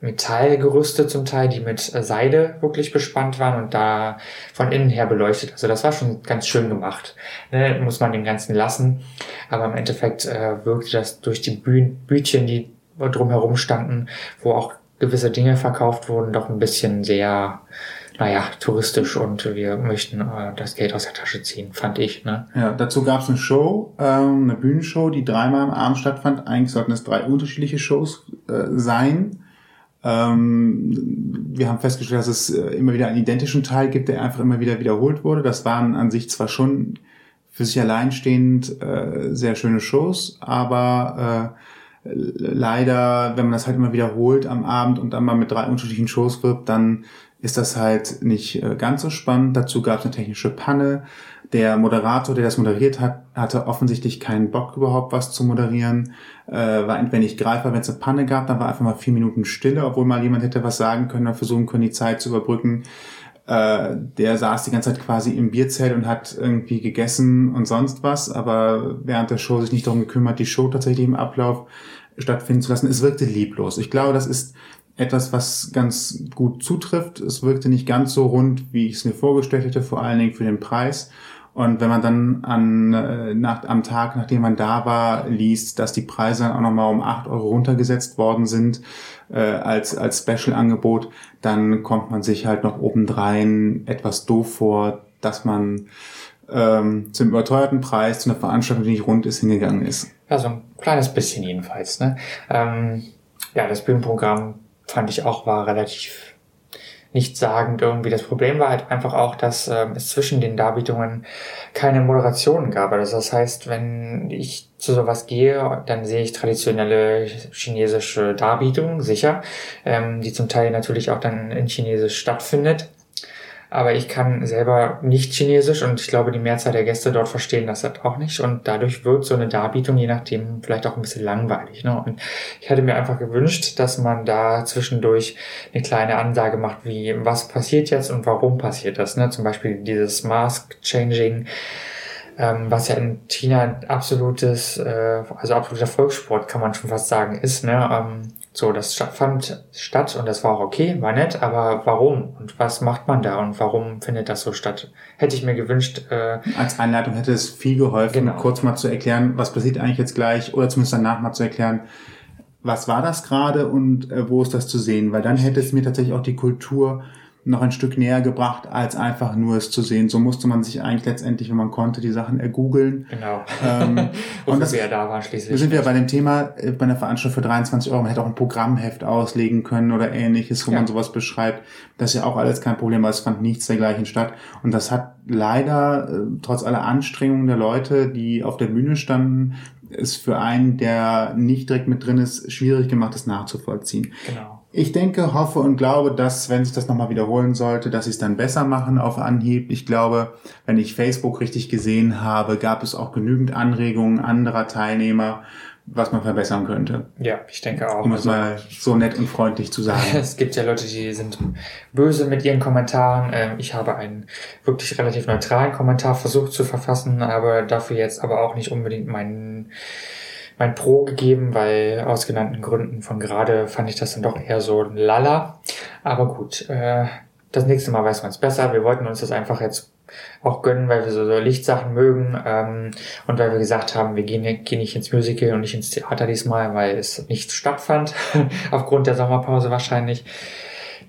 Metallgerüste zum Teil, die mit äh, Seide wirklich bespannt waren und da von innen her beleuchtet. Also das war schon ganz schön gemacht. Ne? Muss man dem Ganzen lassen. Aber im Endeffekt äh, wirkte das durch die Bühn Bütchen, die drumherum standen, wo auch gewisse Dinge verkauft wurden, doch ein bisschen sehr, naja, touristisch und wir möchten äh, das Geld aus der Tasche ziehen, fand ich. Ne? Ja, dazu gab es eine Show, ähm, eine Bühnenshow, die dreimal am Abend stattfand. Eigentlich sollten es drei unterschiedliche Shows äh, sein. Ähm, wir haben festgestellt, dass es äh, immer wieder einen identischen Teil gibt, der einfach immer wieder wiederholt wurde. Das waren an sich zwar schon für sich alleinstehend äh, sehr schöne Shows, aber äh, leider, wenn man das halt immer wiederholt am Abend und dann mal mit drei unterschiedlichen Shows wirbt, dann ist das halt nicht äh, ganz so spannend. Dazu gab es eine technische Panne. Der Moderator, der das moderiert hat, hatte offensichtlich keinen Bock überhaupt was zu moderieren. Äh, war entweder nicht greifbar, wenn es eine Panne gab, dann war einfach mal vier Minuten Stille, obwohl mal jemand hätte was sagen können oder versuchen können, die Zeit zu überbrücken. Äh, der saß die ganze Zeit quasi im Bierzelt und hat irgendwie gegessen und sonst was, aber während der Show sich nicht darum gekümmert, die Show tatsächlich im Ablauf stattfinden zu lassen. Es wirkte lieblos. Ich glaube, das ist etwas, was ganz gut zutrifft. Es wirkte nicht ganz so rund, wie ich es mir vorgestellt hätte, vor allen Dingen für den Preis. Und wenn man dann an, äh, nach, am Tag, nachdem man da war, liest, dass die Preise dann auch nochmal um acht Euro runtergesetzt worden sind äh, als, als Special-Angebot, dann kommt man sich halt noch obendrein etwas doof vor, dass man ähm, zum überteuerten Preis zu einer Veranstaltung, die nicht rund ist, hingegangen ist. Ja, so ein kleines bisschen jedenfalls. Ne? Ähm, ja, das Bühnenprogramm fand ich auch war relativ nichtssagend irgendwie. Das Problem war halt einfach auch, dass ähm, es zwischen den Darbietungen keine Moderationen gab. Also das heißt, wenn ich zu sowas gehe, dann sehe ich traditionelle chinesische Darbietungen, sicher, ähm, die zum Teil natürlich auch dann in Chinesisch stattfindet aber ich kann selber nicht Chinesisch und ich glaube, die Mehrzahl der Gäste dort verstehen das halt auch nicht und dadurch wird so eine Darbietung je nachdem vielleicht auch ein bisschen langweilig. Ne? Und ich hätte mir einfach gewünscht, dass man da zwischendurch eine kleine Ansage macht, wie was passiert jetzt und warum passiert das. Ne? Zum Beispiel dieses Mask-Changing ähm, was ja in China absolutes, äh, also absoluter Volkssport, kann man schon fast sagen, ist. Ne? Ähm, so, das fand statt und das war auch okay, war nett, aber warum und was macht man da und warum findet das so statt? Hätte ich mir gewünscht. Äh, Als Einleitung hätte es viel geholfen, genau. kurz mal zu erklären, was passiert eigentlich jetzt gleich oder zumindest danach mal zu erklären, was war das gerade und äh, wo ist das zu sehen? Weil dann hätte es mir tatsächlich auch die Kultur noch ein Stück näher gebracht, als einfach nur es zu sehen. So musste man sich eigentlich letztendlich, wenn man konnte, die Sachen ergoogeln. Genau. Ähm, und das, wir da waren schließlich. Wir sind ja bei dem Thema, äh, bei einer Veranstaltung für 23 Euro, man hätte auch ein Programmheft auslegen können oder ähnliches, wo ja. man sowas beschreibt. Das ist ja auch alles kein Problem, weil es fand nichts dergleichen statt. Und das hat leider, äh, trotz aller Anstrengungen der Leute, die auf der Bühne standen, ist für einen, der nicht direkt mit drin ist, schwierig gemacht, das nachzuvollziehen. Genau. Ich denke, hoffe und glaube, dass, wenn sich das nochmal wiederholen sollte, dass sie es dann besser machen auf Anhieb. Ich glaube, wenn ich Facebook richtig gesehen habe, gab es auch genügend Anregungen anderer Teilnehmer, was man verbessern könnte. Ja, ich denke auch. Um es also, mal so nett und freundlich zu sagen. Es gibt ja Leute, die sind böse mit ihren Kommentaren. Ähm, ich habe einen wirklich relativ neutralen Kommentar versucht zu verfassen, aber dafür jetzt aber auch nicht unbedingt meinen mein Pro gegeben, weil aus genannten Gründen von gerade fand ich das dann doch eher so lala. Aber gut, äh, das nächste Mal weiß man es besser. Wir wollten uns das einfach jetzt auch gönnen, weil wir so, so Lichtsachen mögen ähm, und weil wir gesagt haben, wir gehen, gehen nicht ins Musical und nicht ins Theater diesmal, weil es nicht stattfand, aufgrund der Sommerpause wahrscheinlich.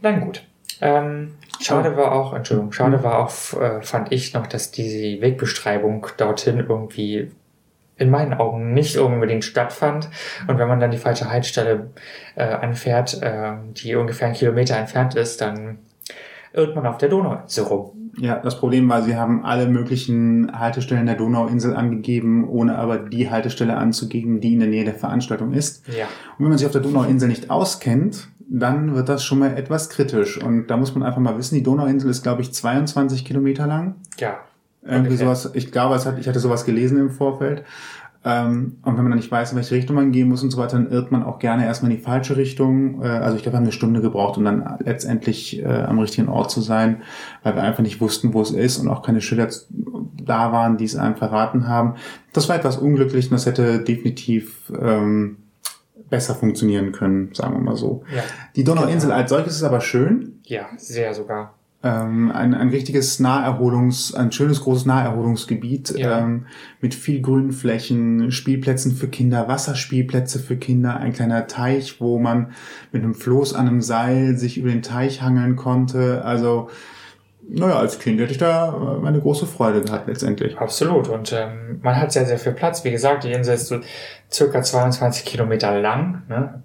Dann gut. Ähm, schade war auch, Entschuldigung, schade war auch, äh, fand ich noch, dass diese Wegbeschreibung dorthin irgendwie in meinen Augen nicht unbedingt stattfand. Und wenn man dann die falsche Haltestelle äh, anfährt, äh, die ungefähr einen Kilometer entfernt ist, dann irrt man auf der Donauinsel rum. Ja, das Problem war, sie haben alle möglichen Haltestellen der Donauinsel angegeben, ohne aber die Haltestelle anzugeben, die in der Nähe der Veranstaltung ist. Ja. Und wenn man sich auf der Donauinsel nicht auskennt, dann wird das schon mal etwas kritisch. Und da muss man einfach mal wissen, die Donauinsel ist, glaube ich, 22 Kilometer lang. Ja. Irgendwie Ungefähr. sowas, ich glaube, es hat, ich hatte sowas gelesen im Vorfeld. Ähm, und wenn man dann nicht weiß, in welche Richtung man gehen muss und so weiter, dann irrt man auch gerne erstmal in die falsche Richtung. Äh, also ich glaube, wir haben eine Stunde gebraucht, um dann letztendlich äh, am richtigen Ort zu sein, weil wir einfach nicht wussten, wo es ist und auch keine Schilder da waren, die es einem verraten haben. Das war etwas unglücklich und das hätte definitiv ähm, besser funktionieren können, sagen wir mal so. Ja. Die Donauinsel Genau. als solches ist aber schön. Ja, sehr sogar. Ähm, ein, ein richtiges Naherholungs, ein schönes großes Naherholungsgebiet Ja. ähm, mit viel grünen Flächen, Spielplätzen für Kinder, Wasserspielplätze für Kinder, ein kleiner Teich, wo man mit einem Floß an einem Seil sich über den Teich hangeln konnte. Also, naja, als Kind hätte ich da meine große Freude gehabt letztendlich. Absolut. Und ähm, man hat sehr, sehr viel Platz. Wie gesagt, die Insel ist so circa 22 Kilometer lang. Ne?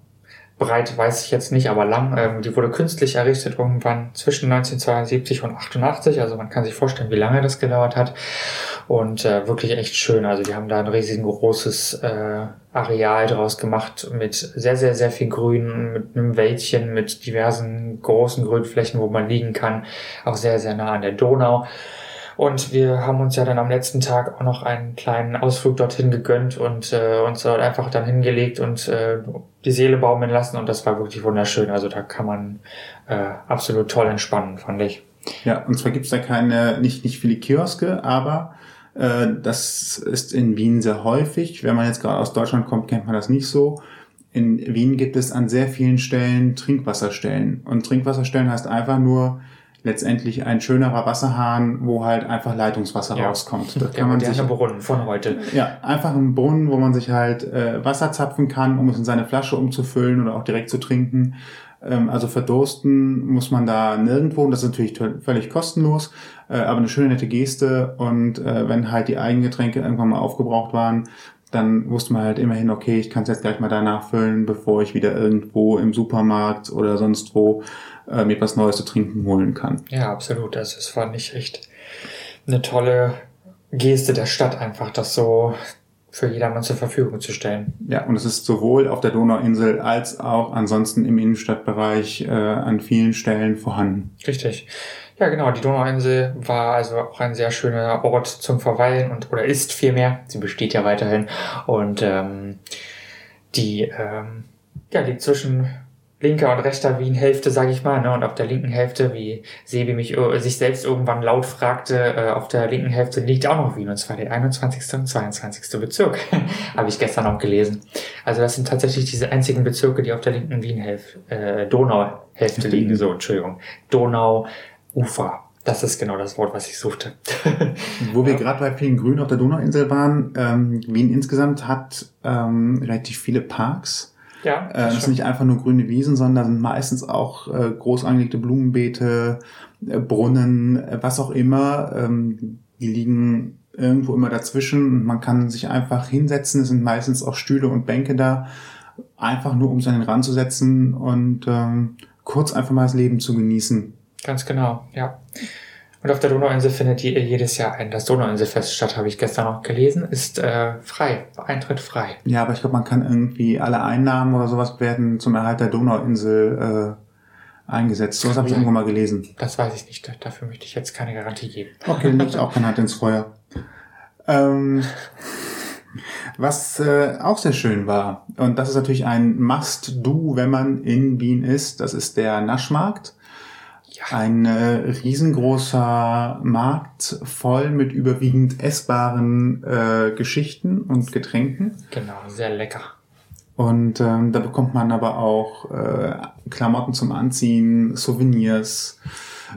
Breit weiß ich jetzt nicht, aber lang. Ähm, die wurde künstlich errichtet irgendwann zwischen 1972 und 88. Also man kann sich vorstellen, wie lange das gedauert hat. Und äh, wirklich echt schön. Also die haben da ein riesengroßes äh, Areal draus gemacht mit sehr, sehr, sehr viel Grün, mit einem Wäldchen, mit diversen großen Grünflächen, wo man liegen kann. Auch sehr, sehr nah an der Donau. Und wir haben uns ja dann am letzten Tag auch noch einen kleinen Ausflug dorthin gegönnt und äh, uns dort einfach dann hingelegt und äh, die Seele baumeln lassen. Und das war wirklich wunderschön. Also da kann man äh, absolut toll entspannen, fand ich. Ja, und zwar gibt's da keine, nicht, nicht viele Kioske, aber äh, das ist in Wien sehr häufig. Wenn man jetzt gerade aus Deutschland kommt, kennt man das nicht so. In Wien gibt es an sehr vielen Stellen Trinkwasserstellen. Und Trinkwasserstellen heißt einfach nur letztendlich ein schönerer Wasserhahn, wo halt einfach Leitungswasser Ja. rauskommt. Da kann man sich Brunnen von heute. ja, einfach ein Brunnen, wo man sich halt äh, Wasser zapfen kann, um es in seine Flasche umzufüllen oder auch direkt zu trinken. Ähm, also verdursten muss man da nirgendwo. Und das ist natürlich völlig kostenlos, äh, aber eine schöne nette Geste. Und äh, wenn halt die Eigengetränke irgendwann mal aufgebraucht waren, dann wusste man halt immerhin, okay, ich kann es jetzt gleich mal da nachfüllen, bevor ich wieder irgendwo im Supermarkt oder sonst wo äh, mir was Neues zu trinken holen kann. Ja, absolut. Also es war nicht echt eine tolle Geste der Stadt, einfach das so für jedermann zur Verfügung zu stellen. Ja, und es ist sowohl auf der Donauinsel als auch ansonsten im Innenstadtbereich äh, an vielen Stellen vorhanden. Richtig. Ja, genau. Die Donauinsel war also auch ein sehr schöner Ort zum Verweilen und oder ist vielmehr. Sie besteht ja weiterhin und ähm, die ähm, ja liegt zwischen linker und rechter Wien-Hälfte, sage ich mal. Ne? Und auf der linken Hälfte, wie Sebi mich äh, sich selbst irgendwann laut fragte, äh, auf der linken Hälfte liegt auch noch Wien und zwar der 21. und 22. Bezirk. Habe ich gestern auch gelesen. Also das sind tatsächlich diese einzigen Bezirke, die auf der linken Wien-Hälfte, äh, Donau-Hälfte liegen. So, Entschuldigung. Donau. Ufer. Das ist genau das Wort, was ich suchte. Wo wir gerade bei vielen Grün auf der Donauinsel waren, ähm, Wien insgesamt hat ähm, relativ viele Parks. ja, Äh, das sind nicht einfach nur grüne Wiesen, sondern sind meistens auch äh, groß angelegte Blumenbeete, äh, Brunnen, äh, was auch immer. Ähm, die liegen irgendwo immer dazwischen und man kann sich einfach hinsetzen. Es sind meistens auch Stühle und Bänke da, einfach nur um sich an den Rand zu setzen und ähm, kurz einfach mal das Leben zu genießen. Ganz genau, ja. Und auf der Donauinsel findet je- jedes Jahr ein. Das Donauinselfest statt, habe ich gestern noch gelesen, ist äh, frei, Eintritt frei. Ja, aber ich glaube, man kann irgendwie alle Einnahmen oder sowas werden zum Erhalt der Donauinsel äh, eingesetzt. Sowas habe ich irgendwo mal gelesen. Das weiß ich nicht, da- dafür möchte ich jetzt keine Garantie geben. Okay, dann ich auch keine Hand ins Feuer. Ähm, was äh, auch sehr schön war, und das ist natürlich ein Must-Do, wenn man in Wien ist, das ist der Naschmarkt. Ein äh, riesengroßer Markt voll mit überwiegend essbaren äh, Geschichten und Getränken. genau, sehr lecker. Und ähm, da bekommt man aber auch äh, Klamotten zum Anziehen, Souvenirs.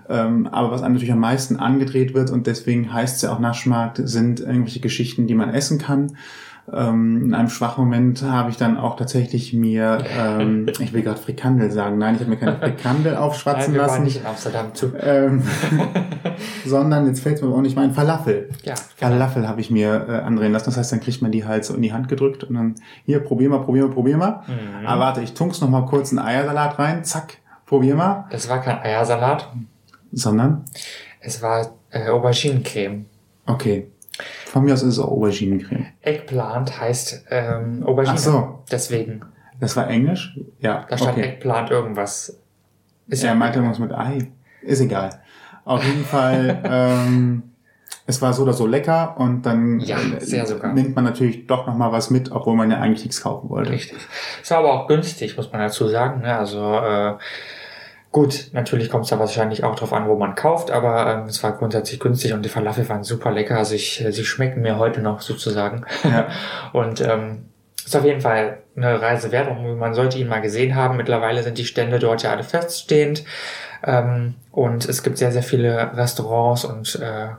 Ähm, aber was einem natürlich am meisten angedreht wird und deswegen heißt es ja auch Naschmarkt, sind irgendwelche Geschichten, die man essen kann. Ähm, in einem schwachen Moment habe ich dann auch tatsächlich mir, ähm, ich will gerade Frikandel sagen, nein, ich habe mir keine Frikandel Nein, aufschwatzen wir waren lassen, nicht in Amsterdam zu. ähm, sondern jetzt fällt es mir aber auch nicht mein Falafel. Ja, Falafel habe ich mir äh, andrehen lassen. Das heißt, dann kriegt man die halt so in die Hand gedrückt und dann hier, probier mal, probier mal, probier mal. Mhm. Ah, warte, ich tunk's noch mal kurz einen Eiersalat rein. Zack, probier mal. das war kein Eiersalat. Sondern? Es war äh, Auberginencreme. Okay. Von mir aus ist es auch Auberginencreme. Eggplant heißt ähm, Aubergine. Ach so. Deswegen. Das war Englisch? Ja. Da stand okay. Eggplant irgendwas. Ist er meinte irgendwas mit Ei. Ist egal. Auf jeden Fall, ähm, es war so oder so lecker und dann Ja, sehr sogar. nimmt man natürlich doch nochmal was mit, obwohl man ja eigentlich nichts kaufen wollte. Richtig. Es war aber auch günstig, muss man dazu sagen. Ne? Also äh, gut, natürlich kommt es da wahrscheinlich auch drauf an, wo man kauft, aber ähm, es war grundsätzlich günstig und die Falafel waren super lecker. Also ich, äh, sie schmecken mir heute noch sozusagen. Ja. und ähm, ist auf jeden Fall eine Reise wert und man sollte ihn mal gesehen haben. Mittlerweile sind die Stände dort ja alle feststehend. Ähm, und es gibt sehr, sehr viele Restaurants und äh,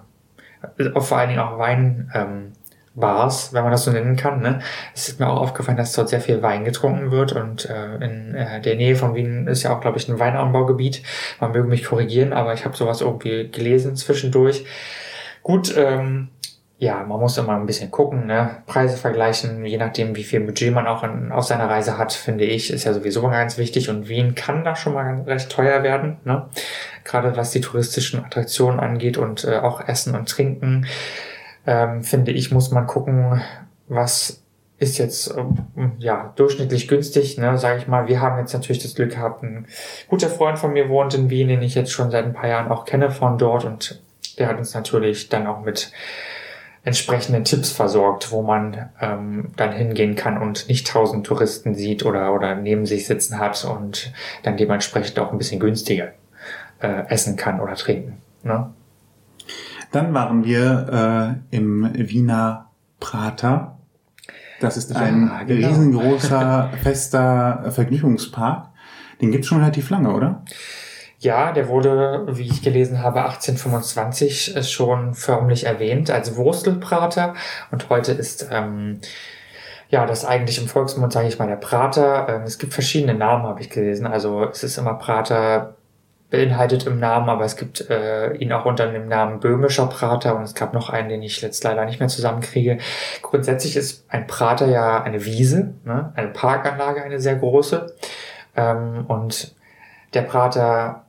vor allen Dingen auch Wein. Ähm, Bars, wenn man das so nennen kann. Ne? Es ist mir auch aufgefallen, dass dort sehr viel Wein getrunken wird und äh, in äh, der Nähe von Wien ist ja auch, glaube ich, ein Weinanbaugebiet. Man möge mich korrigieren, aber ich habe sowas irgendwie gelesen zwischendurch. Gut, ähm, ja, man muss immer ein bisschen gucken, ne? Preise vergleichen, je nachdem, wie viel Budget man auch in, auf seiner Reise hat, finde ich, ist ja sowieso ganz wichtig. Und Wien kann da schon mal recht teuer werden, ne? Gerade was die touristischen Attraktionen angeht und äh, auch Essen und Trinken ähm, finde ich, muss man gucken, was ist jetzt ähm, ja durchschnittlich günstig, ne, sage ich mal. Wir haben jetzt natürlich das Glück gehabt, ein guter Freund von mir wohnt in Wien, den ich jetzt schon seit ein paar Jahren auch kenne von dort und der hat uns natürlich dann auch mit entsprechenden Tipps versorgt, wo man ähm, dann hingehen kann und nicht tausend Touristen sieht oder oder neben sich sitzen hat und dann dementsprechend auch ein bisschen günstiger äh, essen kann oder trinken. Ne? Dann waren wir äh, im Wiener Prater. Das ist ein Ja, genau. riesengroßer, fester Vergnügungspark. Den gibt's schon relativ lange, oder? Ja, der wurde, wie ich gelesen habe, 1825 schon förmlich erwähnt als Wurstelprater und heute ist ähm, ja das eigentlich im Volksmund, sage ich mal, der Prater. Ähm, es gibt verschiedene Namen, habe ich gelesen. Also es ist immer Prater beinhaltet im Namen, aber es gibt äh, ihn auch unter dem Namen böhmischer Prater und es gab noch einen, den ich jetzt leider nicht mehr zusammenkriege. Grundsätzlich ist ein Prater ja eine Wiese, ne? eine Parkanlage, eine sehr große. Ähm, und der Prater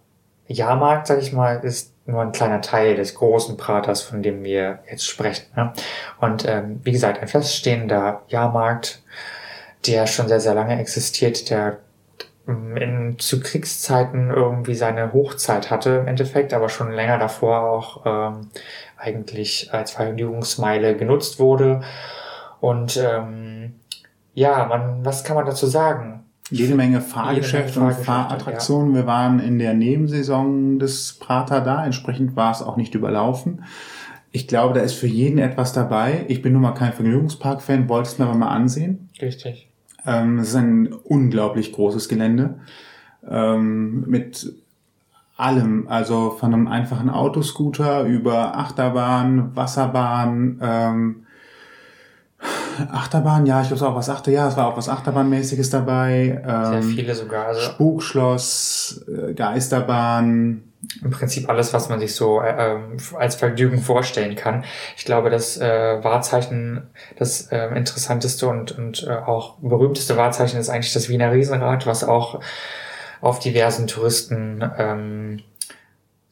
Jahrmarkt, sag ich mal, ist nur ein kleiner Teil des großen Praters, von dem wir jetzt sprechen. Ne? Und ähm, wie gesagt, ein feststehender Jahrmarkt, der schon sehr, sehr lange existiert, der in, zu Kriegszeiten irgendwie seine Hochzeit hatte im Endeffekt, aber schon länger davor auch ähm, eigentlich als Vergnügungsmeile genutzt wurde. Und ähm, ja, man, was kann man dazu sagen? Jede Menge Fahrgeschäfte und Fahrattraktionen. Wir waren in der Nebensaison des Prater da. Entsprechend war es auch nicht überlaufen. Ich glaube, da ist für jeden etwas dabei. Ich bin nun mal kein Vergnügungspark-Fan, wollte es mir aber mal ansehen. Richtig. Ähm, es ist ein unglaublich großes Gelände ähm, mit allem, also von einem einfachen Autoscooter über Achterbahn, Wasserbahn, ähm, Achterbahn, ja, ich glaube, es war auch was Achter, ja, es war auch was Achterbahnmäßiges dabei. Sehr Ähm, viele sogar. Also Spukschloss, äh, Geisterbahn, im Prinzip alles, was man sich so äh, ähm, als Vergnügen vorstellen kann. Ich glaube, das äh, Wahrzeichen, das äh, interessanteste und, und äh, auch berühmteste Wahrzeichen ist eigentlich das Wiener Riesenrad, was auch auf diversen Touristen ähm,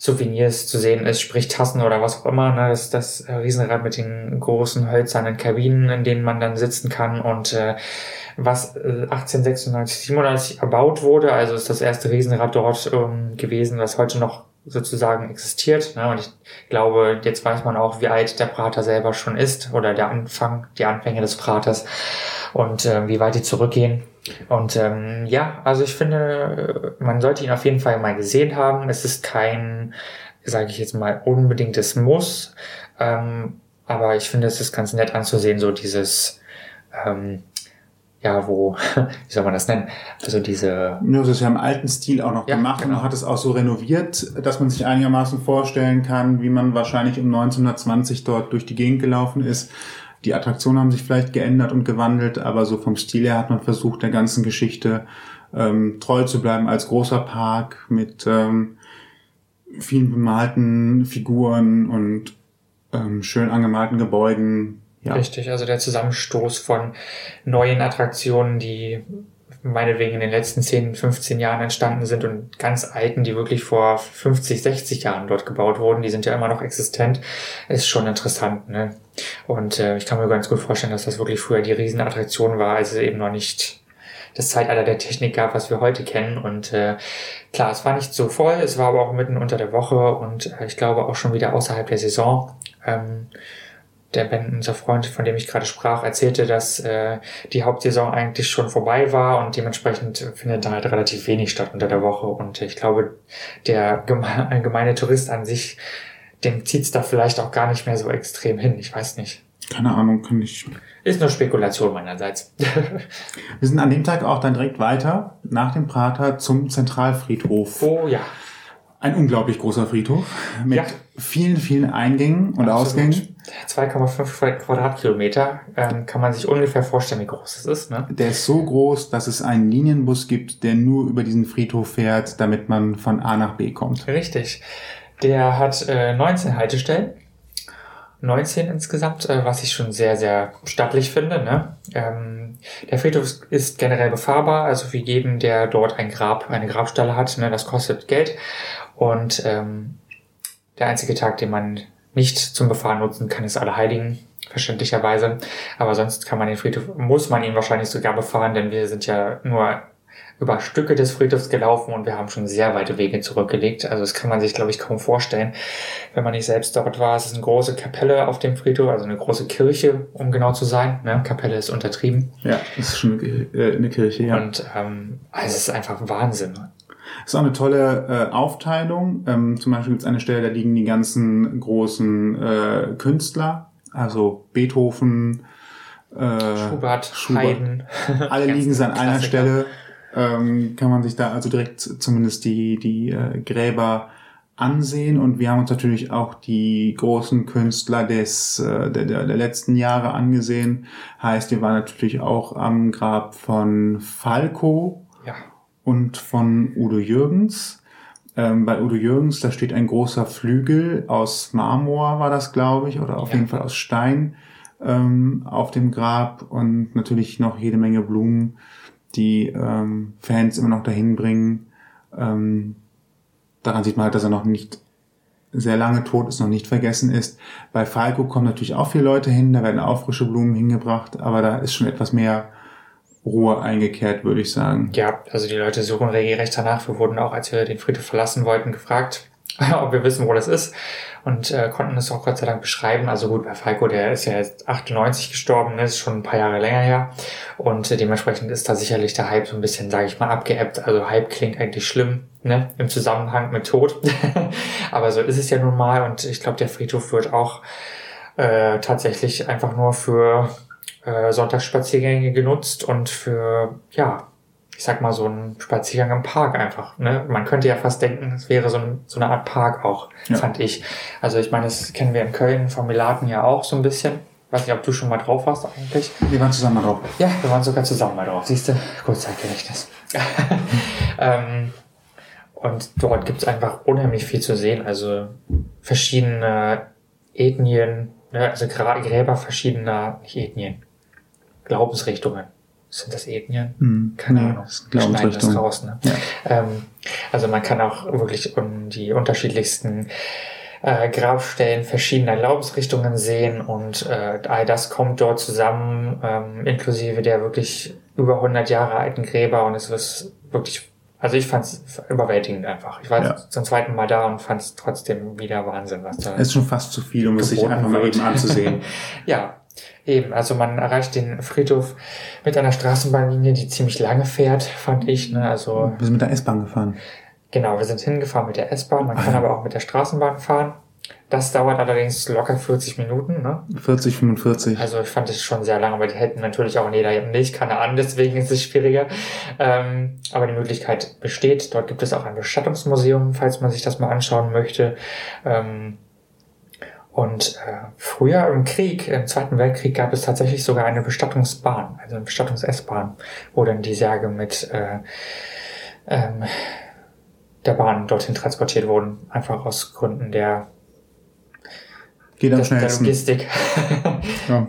Souvenirs zu sehen ist, sprich Tassen oder was auch immer. Ne? Das, das äh, Riesenrad mit den großen hölzernen Kabinen, in denen man dann sitzen kann und äh, was äh, 1896, 97 erbaut wurde. Also ist das erste Riesenrad dort ähm, gewesen, was heute noch sozusagen existiert. Ne? Und ich glaube, jetzt weiß man auch, wie alt der Prater selber schon ist oder der Anfang, die Anfänge des Praters und äh, wie weit die zurückgehen. Und ähm, ja, also ich finde, man sollte ihn auf jeden Fall mal gesehen haben. Es ist kein, sage ich jetzt mal, unbedingtes Muss. Ähm, aber ich finde, es ist ganz nett anzusehen, so dieses, ähm, ja, wo, wie soll man das nennen? Also diese, Ja, das ist ja im alten Stil auch noch Ja, gemacht genau. und hat es auch so renoviert, dass man sich einigermaßen vorstellen kann, wie man wahrscheinlich um 1920 dort durch die Gegend gelaufen ist. Die Attraktionen haben sich vielleicht geändert und gewandelt, aber so vom Stil her hat man versucht, der ganzen Geschichte ähm, treu zu bleiben als großer Park mit ähm, vielen bemalten Figuren und ähm, schön angemalten Gebäuden. Ja, Richtig, also der Zusammenstoß von neuen Attraktionen, die meinetwegen in den letzten 10, 15 Jahren entstanden sind und ganz alten, die wirklich vor 50, 60 Jahren dort gebaut wurden, die sind ja immer noch existent, ist schon interessant. Ne? Und äh, ich kann mir ganz gut vorstellen, dass das wirklich früher die Riesenattraktion war, als es eben noch nicht das Zeitalter der Technik gab, was wir heute kennen. Und äh, klar, es war nicht so voll, es war aber auch mitten unter der Woche und äh, ich glaube auch schon wieder außerhalb der Saison. Ähm, der Ben, unser Freund, von dem ich gerade sprach, erzählte, dass äh, die Hauptsaison eigentlich schon vorbei war und dementsprechend findet da halt relativ wenig statt unter der Woche. Und ich glaube, der geme allgemeine Tourist an sich, dem zieht's da vielleicht auch gar nicht mehr so extrem hin. Ich weiß nicht. Keine Ahnung, kann ich. Ist nur Spekulation meinerseits. Wir sind an dem Tag auch dann direkt weiter nach dem Prater zum Zentralfriedhof. oh ja. Ein unglaublich großer Friedhof mit Ja. vielen, vielen Eingängen und Absolut. Ausgängen. 2,5 Quadratkilometer. Ähm, kann man sich ungefähr vorstellen, wie groß es ist. Ne? Der ist so groß, dass es einen Linienbus gibt, der nur über diesen Friedhof fährt, damit man von A nach B kommt. Richtig. Der hat äh, 19 Haltestellen. 19 insgesamt, äh, was ich schon sehr, sehr stattlich finde. Ne? Ähm, der Friedhof ist generell befahrbar, also für jeden, der dort ein Grab, eine Grabstelle hat, ne, das kostet Geld. Und ähm, der einzige Tag, den man nicht zum Befahren nutzen kann, ist Allerheiligen, verständlicherweise. Aber sonst kann man den Friedhof, muss man ihn wahrscheinlich sogar befahren, denn wir sind ja nur über Stücke des Friedhofs gelaufen und wir haben schon sehr weite Wege zurückgelegt. Also das kann man sich, glaube ich, kaum vorstellen, wenn man nicht selbst dort war. Es ist eine große Kapelle auf dem Friedhof, also eine große Kirche, um genau zu sein. Ne? Kapelle ist untertrieben. Ja, das ist schon äh, eine Kirche, ja. Und ähm, also es ist einfach Wahnsinn. Das ist auch eine tolle äh, Aufteilung. Ähm, zum Beispiel gibt es eine Stelle, da liegen die ganzen großen äh, Künstler, also Beethoven, äh, Schubert, Schubert. Haydn. alle liegen sie an ganzen einer Klassiker. Stelle. Ähm, kann man sich da also direkt zumindest die, die äh, Gräber ansehen. Und wir haben uns natürlich auch die großen Künstler des, äh, der, der, der letzten Jahre angesehen. Heißt, wir waren natürlich auch am Grab von Falco, und von Udo Jürgens. Ähm, bei Udo Jürgens, da steht ein großer Flügel aus Marmor, war das, glaube ich, oder auf Ja. jeden Fall aus Stein ähm, auf dem Grab und natürlich noch jede Menge Blumen, die ähm, Fans immer noch dahin bringen. Ähm, daran sieht man halt, dass er noch nicht sehr lange tot ist, noch nicht vergessen ist. Bei Falco kommen natürlich auch viele Leute hin, da werden auch frische Blumen hingebracht, aber da ist schon etwas mehr Ruhe eingekehrt, würde ich sagen. Ja, also die Leute suchen regelrecht danach. Wir wurden auch, als wir den Friedhof verlassen wollten, gefragt, ob wir wissen, wo das ist und äh, konnten es auch Gott sei Dank beschreiben. Also gut, bei Falco, der ist ja jetzt 98 gestorben, ne, ist schon ein paar Jahre länger her und äh, dementsprechend ist da sicherlich der Hype so ein bisschen, sage ich mal, abgeebbt. Also Hype klingt eigentlich schlimm, ne, im Zusammenhang mit Tod, aber so ist es ja nun mal und ich glaube, der Friedhof wird auch äh, tatsächlich einfach nur für äh, Sonntagsspaziergänge genutzt und für, ja, ich sag mal, so ein Spaziergang im Park einfach. Ne? Man könnte ja fast denken, es wäre so, ein, so eine Art Park auch, Ja. fand ich. Also ich meine, das kennen wir in Köln vom Melaten ja auch so ein bisschen. Weiß nicht, ob du schon mal drauf warst eigentlich. Wir waren zusammen drauf. Ja, wir waren sogar zusammen mal drauf. Siehst du? Kurzzeitgedächtnis. ähm, und dort gibt's einfach unheimlich viel zu sehen. Also verschiedene Ethnien, ne? also Gräber verschiedener, nicht Ethnien, Glaubensrichtungen. Sind das Ethnien? Hm, Keine nee, Ahnung. schneiden das Glaubensrichtung. raus, ne? Ja. Ähm, also man kann auch wirklich um die unterschiedlichsten äh, Grabstellen verschiedener Glaubensrichtungen sehen und äh, all das kommt dort zusammen, ähm, inklusive der wirklich über 100 Jahre alten Gräber und es ist wirklich, also ich fand es überwältigend einfach. Ich war Ja. zum zweiten Mal da und fand es trotzdem wieder Wahnsinn, was da Es ist schon fast zu viel, um es sich einfach mal eben anzusehen. ja, eben. Also man erreicht den Friedhof mit einer Straßenbahnlinie, die ziemlich lange fährt, fand ich. Ne? Also Wir sind mit der S-Bahn gefahren. genau, wir sind hingefahren mit der S-Bahn. Man kann aber auch mit der Straßenbahn fahren. Das dauert allerdings locker 40 Minuten. Ne? 40, 45. Also ich fand es schon sehr lang, aber die hätten natürlich auch in jeder Milchkanne an, deswegen ist es schwieriger. Ähm, aber die Möglichkeit besteht. Dort gibt es auch ein Bestattungsmuseum, falls man sich das mal anschauen möchte. Ähm, und äh, früher im Krieg, im Zweiten Weltkrieg, gab es tatsächlich sogar eine Bestattungsbahn, also eine Bestattungs-S-Bahn, wo dann die Särge mit äh, ähm, der Bahn dorthin transportiert wurden, einfach aus Gründen der, Geht am der schnellsten. Logistik. Ja.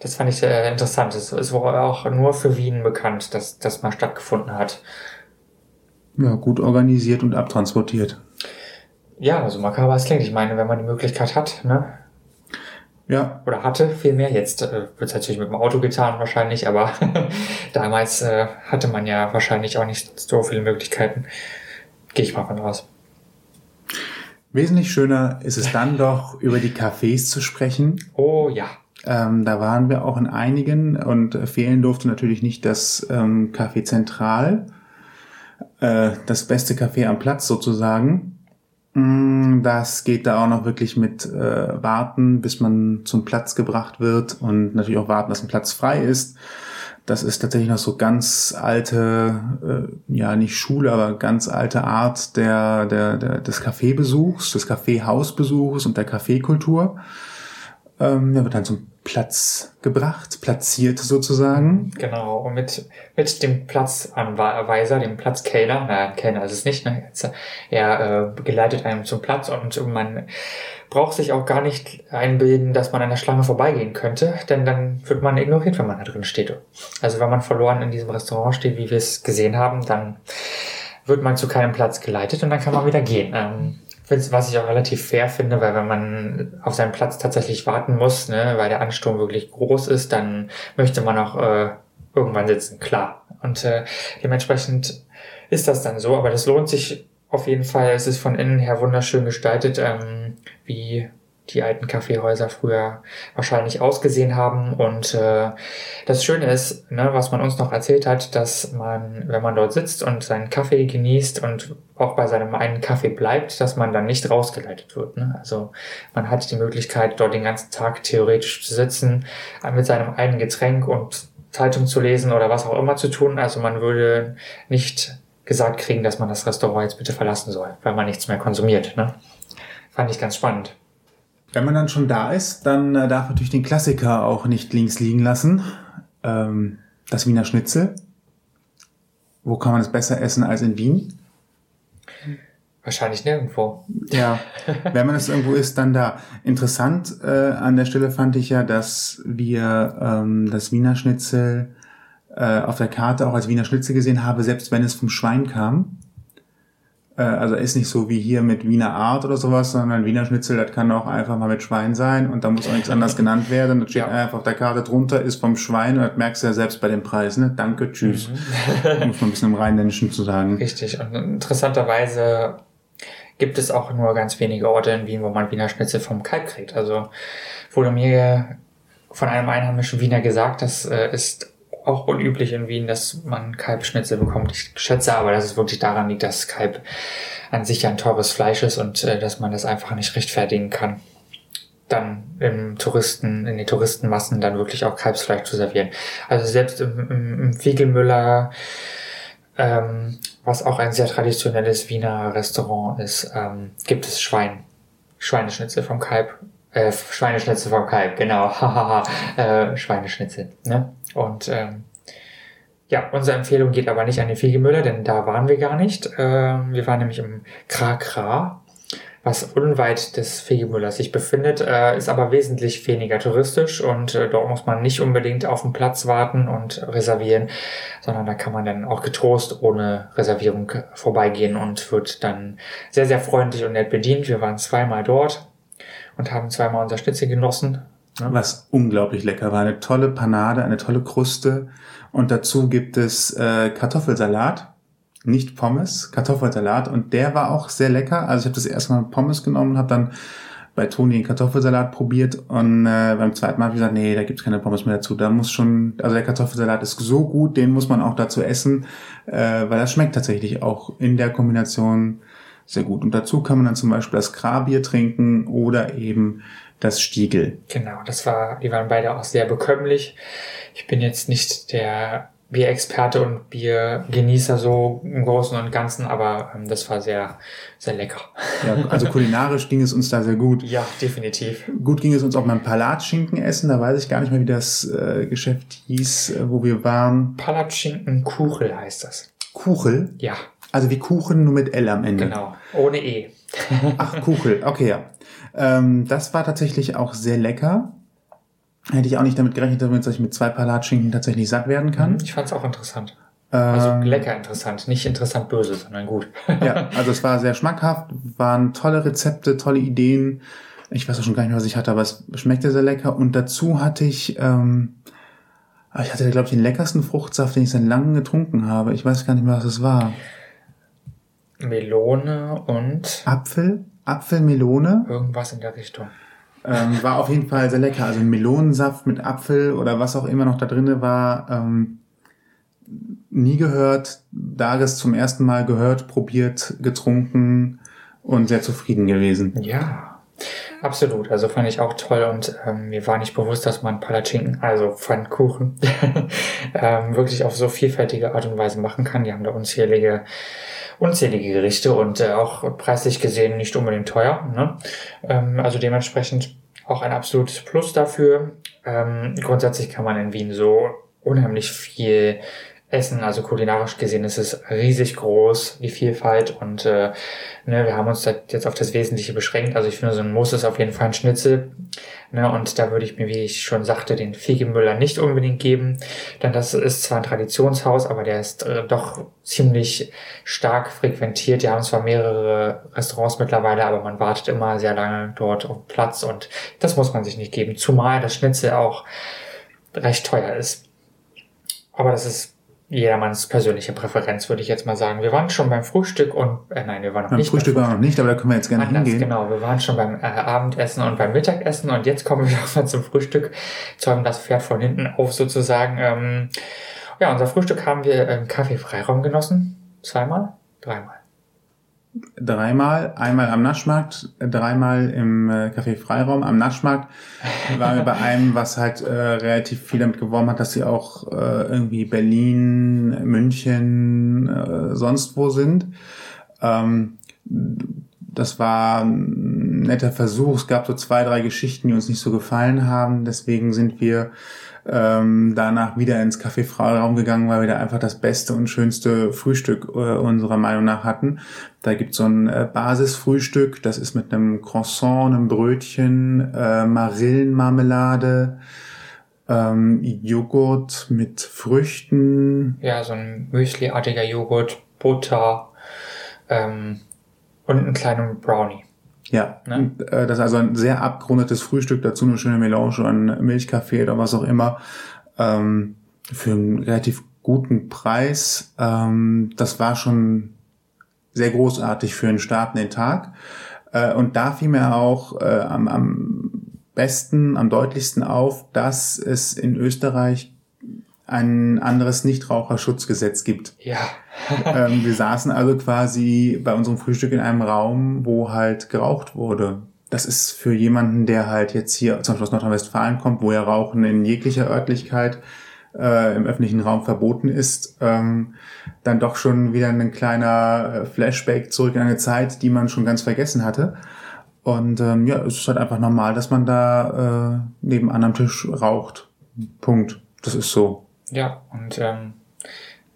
Das fand ich sehr interessant. Es wohl auch nur für Wien bekannt, dass das mal stattgefunden hat. Ja, gut organisiert und abtransportiert. Ja, also makaber es klingt. Ich meine, wenn man die Möglichkeit hat, ne? Ja, Oder hatte vielmehr. Jetzt äh, wird es natürlich mit dem Auto getan wahrscheinlich, aber damals äh, hatte man ja wahrscheinlich auch nicht so viele Möglichkeiten. Gehe ich mal von aus. wesentlich schöner ist es dann doch, über die Cafés zu sprechen. Oh ja. Ähm, da waren wir auch in einigen und fehlen durfte natürlich nicht das ähm, Café Zentral, äh, das beste Café am Platz sozusagen. Mm, Das geht da auch noch wirklich mit äh, Warten, bis man zum Platz gebracht wird und natürlich auch warten, dass ein Platz frei ist. Das ist tatsächlich noch so ganz alte, äh, ja nicht Schule, aber ganz alte Art der, der, der des Kaffeebesuchs, des Kaffeehausbesuchs und der Kaffeekultur. Ähm, der wird dann zum Platz gebracht, platziert sozusagen. Genau, und mit, mit dem Platzanweiser, dem Platzkellner, na, Kellner ist es nicht, ne? Jetzt, Er äh, geleitet einem zum Platz und man braucht sich auch gar nicht einbilden, dass man an der Schlange vorbeigehen könnte, denn dann wird man ignoriert, wenn man da drin steht. Also wenn man verloren in diesem Restaurant steht, wie wir es gesehen haben, dann wird man zu keinem Platz geleitet und dann kann man wieder gehen. Ähm, was ich auch relativ fair finde, weil wenn man auf seinen Platz tatsächlich warten muss, ne, weil der Ansturm wirklich groß ist, dann möchte man auch äh, irgendwann sitzen, klar. Und äh, dementsprechend ist das dann so, aber das lohnt sich auf jeden Fall. Es ist von innen her wunderschön gestaltet, ähm, wie die alten Kaffeehäuser früher wahrscheinlich ausgesehen haben. Und äh, das Schöne ist, ne, was man uns noch erzählt hat, dass man, wenn man dort sitzt und seinen Kaffee genießt und auch bei seinem einen Kaffee bleibt, dass man dann nicht rausgeleitet wird. Ne? Also man hat die Möglichkeit, dort den ganzen Tag theoretisch zu sitzen, mit seinem einen Getränk und Zeitung zu lesen oder was auch immer zu tun. Also man würde nicht gesagt kriegen, dass man das Restaurant jetzt bitte verlassen soll, weil man nichts mehr konsumiert. Ne? Fand ich ganz spannend. Wenn man dann schon da ist, dann äh, darf natürlich den Klassiker auch nicht links liegen lassen. Ähm, das Wiener Schnitzel. Wo kann man es besser essen als in Wien? Wahrscheinlich nirgendwo. Ja, wenn man es irgendwo isst, dann da. Interessant äh, an der Stelle fand ich ja, dass wir ähm, das Wiener Schnitzel äh, auf der Karte auch als Wiener Schnitzel gesehen haben, selbst wenn es vom Schwein kam. Äh, also ist nicht so wie hier mit Wiener Art oder sowas, sondern Wiener Schnitzel, das kann auch einfach mal mit Schwein sein und da muss auch nichts anderes genannt werden. Das steht Ja. einfach auf der Karte drunter, ist vom Schwein und das merkst du ja selbst bei dem Preis. Ne? Danke, tschüss. muss man ein bisschen im Rheinländischen zu sagen. Richtig. Und interessanterweise gibt es auch nur ganz wenige Orte in Wien, wo man Wiener Schnitzel vom Kalb kriegt. Also wurde mir von einem einheimischen Wiener gesagt, das äh, ist auch unüblich in Wien, dass man Kalbschnitzel bekommt. Ich schätze aber, dass es wirklich daran liegt, dass Kalb an sich ja ein teures Fleisch ist und äh, dass man das einfach nicht rechtfertigen kann. Dann im Touristen, in den Touristenmassen dann wirklich auch Kalbsfleisch zu servieren. Also selbst im, im, im Fiegelmüller, ähm, was auch ein sehr traditionelles Wiener Restaurant ist, ähm, gibt es Schwein. Schweineschnitzel vom Kalb. Äh, Schweineschnitzel vom Kalb, genau. Hahaha. äh, Schweineschnitzel. Ne? Und ähm, ja, unsere Empfehlung geht aber nicht an den Fiegelmüller, denn da waren wir gar nicht. Ähm, wir waren nämlich im Krakra, was unweit des Fiegelmüllers sich befindet, äh, ist aber wesentlich weniger touristisch und äh, dort muss man nicht unbedingt auf den Platz warten und reservieren, sondern da kann man dann auch getrost ohne Reservierung vorbeigehen und wird dann sehr, sehr freundlich und nett bedient. Wir waren zweimal dort und haben zweimal unser Schnitzel genossen. was unglaublich lecker war. Eine tolle Panade, eine tolle Kruste. Und dazu gibt es äh, Kartoffelsalat. Nicht Pommes, Kartoffelsalat. Und der war auch sehr lecker. Also ich habe das erstmal Pommes genommen, habe dann bei Toni den Kartoffelsalat probiert und äh, beim zweiten Mal habe ich gesagt, nee, da gibt's keine Pommes mehr dazu. Da muss schon, also der Kartoffelsalat ist so gut, den muss man auch dazu essen, äh, weil das schmeckt tatsächlich auch in der Kombination sehr gut. Und dazu kann man dann zum Beispiel das Krabier trinken oder eben das Stiegel. Genau, das war, die waren beide auch sehr bekömmlich. Ich bin jetzt nicht der Bierexperte und Biergenießer so im Großen und Ganzen, aber ähm, das war sehr, sehr lecker. Ja, also kulinarisch ging es uns da sehr gut. Ja, definitiv. Gut ging es uns auch beim Palatschinken essen. Da weiß ich gar nicht mehr, wie das äh, Geschäft hieß, äh, wo wir waren. Palatschinken Kuchel heißt das. Kuchel. Ja, Also wie Kuchen, nur mit L am Ende. genau. Ohne E. Ach, Kuchel. Okay, ja. Ähm, das war tatsächlich auch sehr lecker. Hätte ich auch nicht damit gerechnet, dass ich mit zwei Palatschinken tatsächlich satt werden kann. Ich fand es auch interessant. Also Ähm, lecker interessant, nicht interessant böse, sondern gut. ja, also es war sehr schmackhaft, waren tolle Rezepte, tolle Ideen. Ich weiß auch schon gar nicht mehr, was ich hatte, aber es schmeckte sehr lecker. Und dazu hatte ich, ähm, ah, ich hatte, glaube ich, den leckersten Fruchtsaft, den ich seit langem getrunken habe. Ich weiß gar nicht mehr, was es war. Melone und Apfel? Apfelmelone? irgendwas in der Richtung. Ähm, war auf jeden Fall sehr lecker. Also Melonensaft mit Apfel oder was auch immer noch da drinne war. Ähm, nie gehört, Dages zum ersten Mal gehört, probiert, getrunken und sehr zufrieden gewesen. Ja, absolut. Also fand ich auch toll und ähm, mir war nicht bewusst, dass man Palatschinken, also Pfannkuchen, ähm, wirklich auf so vielfältige Art und Weise machen kann. Die haben da unzählige, unzählige Gerichte und äh, auch preislich gesehen nicht unbedingt teuer. Ne? Ähm, also dementsprechend auch ein absolutes Plus dafür. Ähm, grundsätzlich kann man in Wien so unheimlich viel essen. Also kulinarisch gesehen ist es riesig groß, die Vielfalt. Und äh, ne, wir haben uns jetzt auf das Wesentliche beschränkt. Also ich finde, so ein Muss ist auf jeden Fall ein Schnitzel. Ne, und da würde ich mir, wie ich schon sagte, den Fiegemüller nicht unbedingt geben. Denn das ist zwar ein Traditionshaus, aber der ist äh, doch ziemlich stark frequentiert. Die haben zwar mehrere Restaurants mittlerweile, aber man wartet immer sehr lange dort auf Platz. Und das muss man sich nicht geben. Zumal das Schnitzel auch recht teuer ist. Aber das ist jedermanns persönliche Präferenz, würde ich jetzt mal sagen. Wir waren schon beim Frühstück und, äh, nein, wir waren noch Beim nicht Frühstück beim war noch nicht, aber da können wir jetzt gerne Anders, hingehen. genau. Wir waren schon beim äh, Abendessen und beim Mittagessen und jetzt kommen wir auch mal zum Frühstück. Zäumen das Pferd von hinten auf sozusagen. Ähm, ja, unser Frühstück haben wir im Kaffeefreiraum genossen. Zweimal? Dreimal. Dreimal, einmal am Naschmarkt, dreimal im äh, Café Freiraum. Am Naschmarkt waren wir bei einem, was halt äh, relativ viel damit geworben hat, dass sie auch äh, irgendwie Berlin, München, äh, sonst wo sind. Ähm, das war ein netter Versuch. Es gab so zwei, drei Geschichten, die uns nicht so gefallen haben. Deswegen sind wir ähm, danach wieder ins Café Freiraum gegangen, weil wir da einfach das beste und schönste Frühstück äh, unserer Meinung nach hatten. Da gibt's so ein äh, Basisfrühstück, das ist mit einem Croissant, einem Brötchen, äh, Marillenmarmelade, ähm, Joghurt mit Früchten, Ja, so ein Müsli-artiger Joghurt, Butter ähm, und einen kleinen Brownie. Ja, Ne? äh, das ist also ein sehr abgerundetes Frühstück, dazu eine schöne Melange an Milchkaffee oder was auch immer, ähm, für einen relativ guten Preis. Ähm, das war schon sehr großartig für einen startenden Tag. Äh, und da fiel mir auch äh, am, am besten, am deutlichsten auf, dass es in Österreich ein anderes Nichtraucherschutzgesetz gibt. Ja, ähm, wir saßen also quasi bei unserem Frühstück in einem Raum, wo halt geraucht wurde. Das ist für jemanden, der halt jetzt hier zum Beispiel aus Nordrhein-Westfalen kommt, wo ja Rauchen in jeglicher Örtlichkeit äh, im öffentlichen Raum verboten ist, ähm, dann doch schon wieder ein kleiner äh, Flashback zurück in eine Zeit, die man schon ganz vergessen hatte. Und ähm, ja, es ist halt einfach normal, dass man da äh, nebenan am Tisch raucht. Punkt. Das ist so. Ja, und ähm,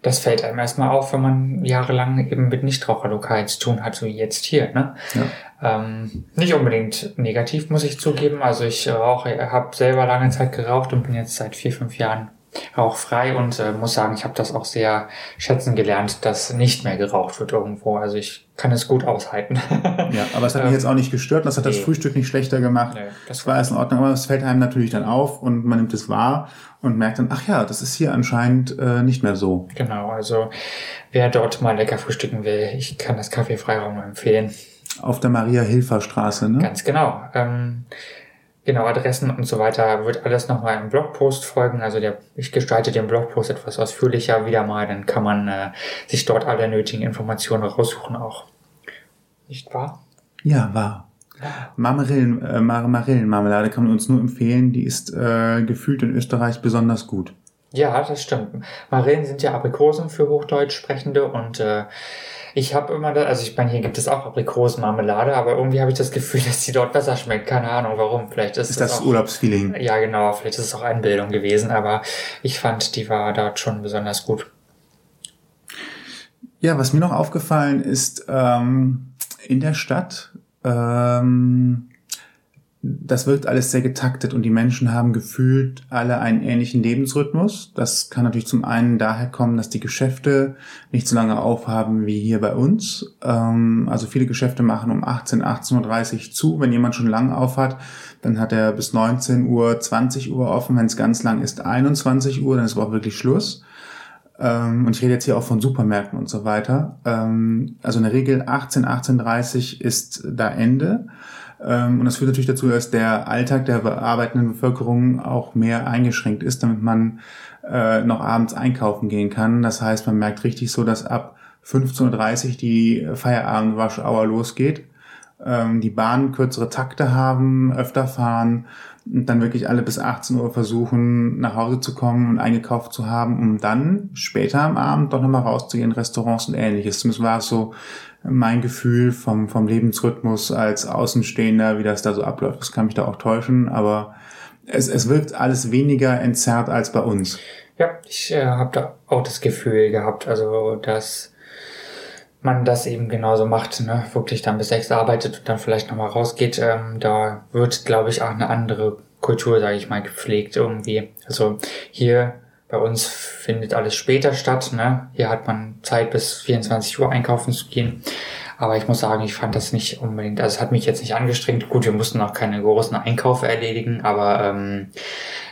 das fällt einem erstmal auf, wenn man jahrelang eben mit Nichtraucherlokalen zu tun hat, so wie jetzt hier. Ne? Ja. Ähm, nicht unbedingt negativ, muss ich zugeben. Also ich rauche, habe selber lange Zeit geraucht und bin jetzt seit vier, fünf Jahren rauchfrei und äh, muss sagen, ich habe das auch sehr schätzen gelernt, dass nicht mehr geraucht wird irgendwo. Also ich kann es gut aushalten. Ja, aber es hat mich Ähm, jetzt auch nicht gestört, das hat das nee. Frühstück nicht schlechter gemacht. Nö, das Das war alles in Ordnung, aber es fällt einem natürlich dann auf und man nimmt es wahr und merkt dann, ach ja, das ist hier anscheinend äh, nicht mehr so. Genau, also wer dort mal lecker frühstücken will, ich kann das Kaffee Freiraum nur empfehlen. Auf der Maria-Hilfer-Straße, ne? Ganz genau. Ähm, genau, Adressen und so weiter wird alles nochmal im Blogpost folgen. Also der, ich gestalte den Blogpost etwas ausführlicher wieder mal, dann kann man äh, sich dort alle nötigen Informationen raussuchen auch. Nicht wahr? Ja, war. Marmarillen, äh, Mar- kann man uns nur empfehlen, die ist äh, gefühlt in Österreich besonders gut. Ja, das stimmt. Marillen sind ja Aprikosen für Hochdeutsch sprechende und äh, ich habe immer, da, also ich meine, hier gibt es auch Aprikosenmarmelade, aber irgendwie habe ich das Gefühl, dass die dort besser schmeckt. Keine Ahnung warum. Vielleicht ist, Ist es das auch, Urlaubsfeeling? Ja, genau. Vielleicht ist es auch Einbildung gewesen, aber ich fand, die war dort schon besonders gut. Ja, was mir noch aufgefallen ist, ähm, in der Stadt ähm, das wirkt alles sehr getaktet und die Menschen haben gefühlt alle einen ähnlichen Lebensrhythmus. Das kann natürlich zum einen daher kommen, dass die Geschäfte nicht so lange aufhaben wie hier bei uns. Ähm, also viele Geschäfte machen um 18, 18.30 Uhr zu. Wenn jemand schon lang aufhat, dann hat er bis 19 Uhr, 20 Uhr offen. Wenn es ganz lang ist, 21 Uhr, dann ist aber auch wirklich Schluss. Ähm, und ich rede jetzt hier auch von Supermärkten und so weiter. Ähm, also in der Regel 18, 18.30 ist da Ende. Ähm, und das führt natürlich dazu, dass der Alltag der bearbeitenden Bevölkerung auch mehr eingeschränkt ist, damit man äh, noch abends einkaufen gehen kann. Das heißt, man merkt richtig so, dass ab 15.30 Uhr die Feierabend-Waschauer losgeht. Ähm, die Bahnen kürzere Takte haben, öfter fahren und dann wirklich alle bis 18 Uhr versuchen, nach Hause zu kommen und eingekauft zu haben, um dann später am Abend doch nochmal rauszugehen, Restaurants und ähnliches. Zumindest war es so mein Gefühl vom, vom Lebensrhythmus als Außenstehender, wie das da so abläuft. Das kann mich da auch täuschen, aber es, es wirkt alles weniger entzerrt als bei uns. Ja, ich äh, habe da auch das Gefühl gehabt, also dass man das eben genauso macht, ne? wirklich dann bis sechs arbeitet und dann vielleicht nochmal rausgeht. Ähm, da wird, glaube ich, auch eine andere Kultur, sage ich mal, gepflegt irgendwie. Also hier bei uns findet alles später statt. Ne? Hier hat man Zeit bis 24 Uhr einkaufen zu gehen. Aber ich muss sagen, ich fand das nicht unbedingt, also es hat mich jetzt nicht angestrengt. Gut, wir mussten auch keine großen Einkäufe erledigen, aber ähm,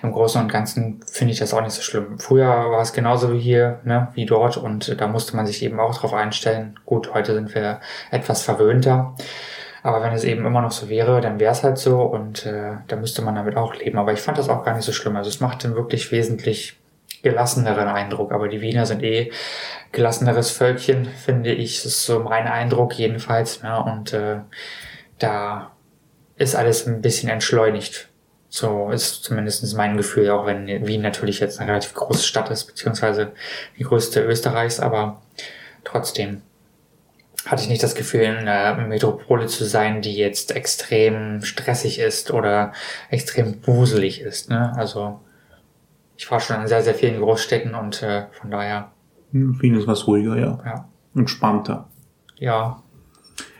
im Großen und Ganzen finde ich das auch nicht so schlimm. Früher war es genauso wie hier, ne, wie dort und da musste man sich eben auch drauf einstellen. Gut, heute sind wir etwas verwöhnter. Aber wenn es eben immer noch so wäre, dann wäre es halt so und äh, da müsste man damit auch leben. Aber ich fand das auch gar nicht so schlimm. Also es macht dann wirklich wesentlich gelasseneren Eindruck. Aber die Wiener sind eh gelasseneres Völkchen, finde ich. Das ist so mein Eindruck jedenfalls. Ja, und äh, da ist alles ein bisschen entschleunigt. So ist zumindest mein Gefühl, auch wenn Wien natürlich jetzt eine relativ große Stadt ist, beziehungsweise die größte Österreichs, aber trotzdem hatte ich nicht das Gefühl, in einer Metropole zu sein, die jetzt extrem stressig ist oder extrem wuselig ist. Ne? Also ich war schon in sehr, sehr vielen Großstädten und äh, von daher. Wien ist was ruhiger, ja. Ja. Entspannter. Ja.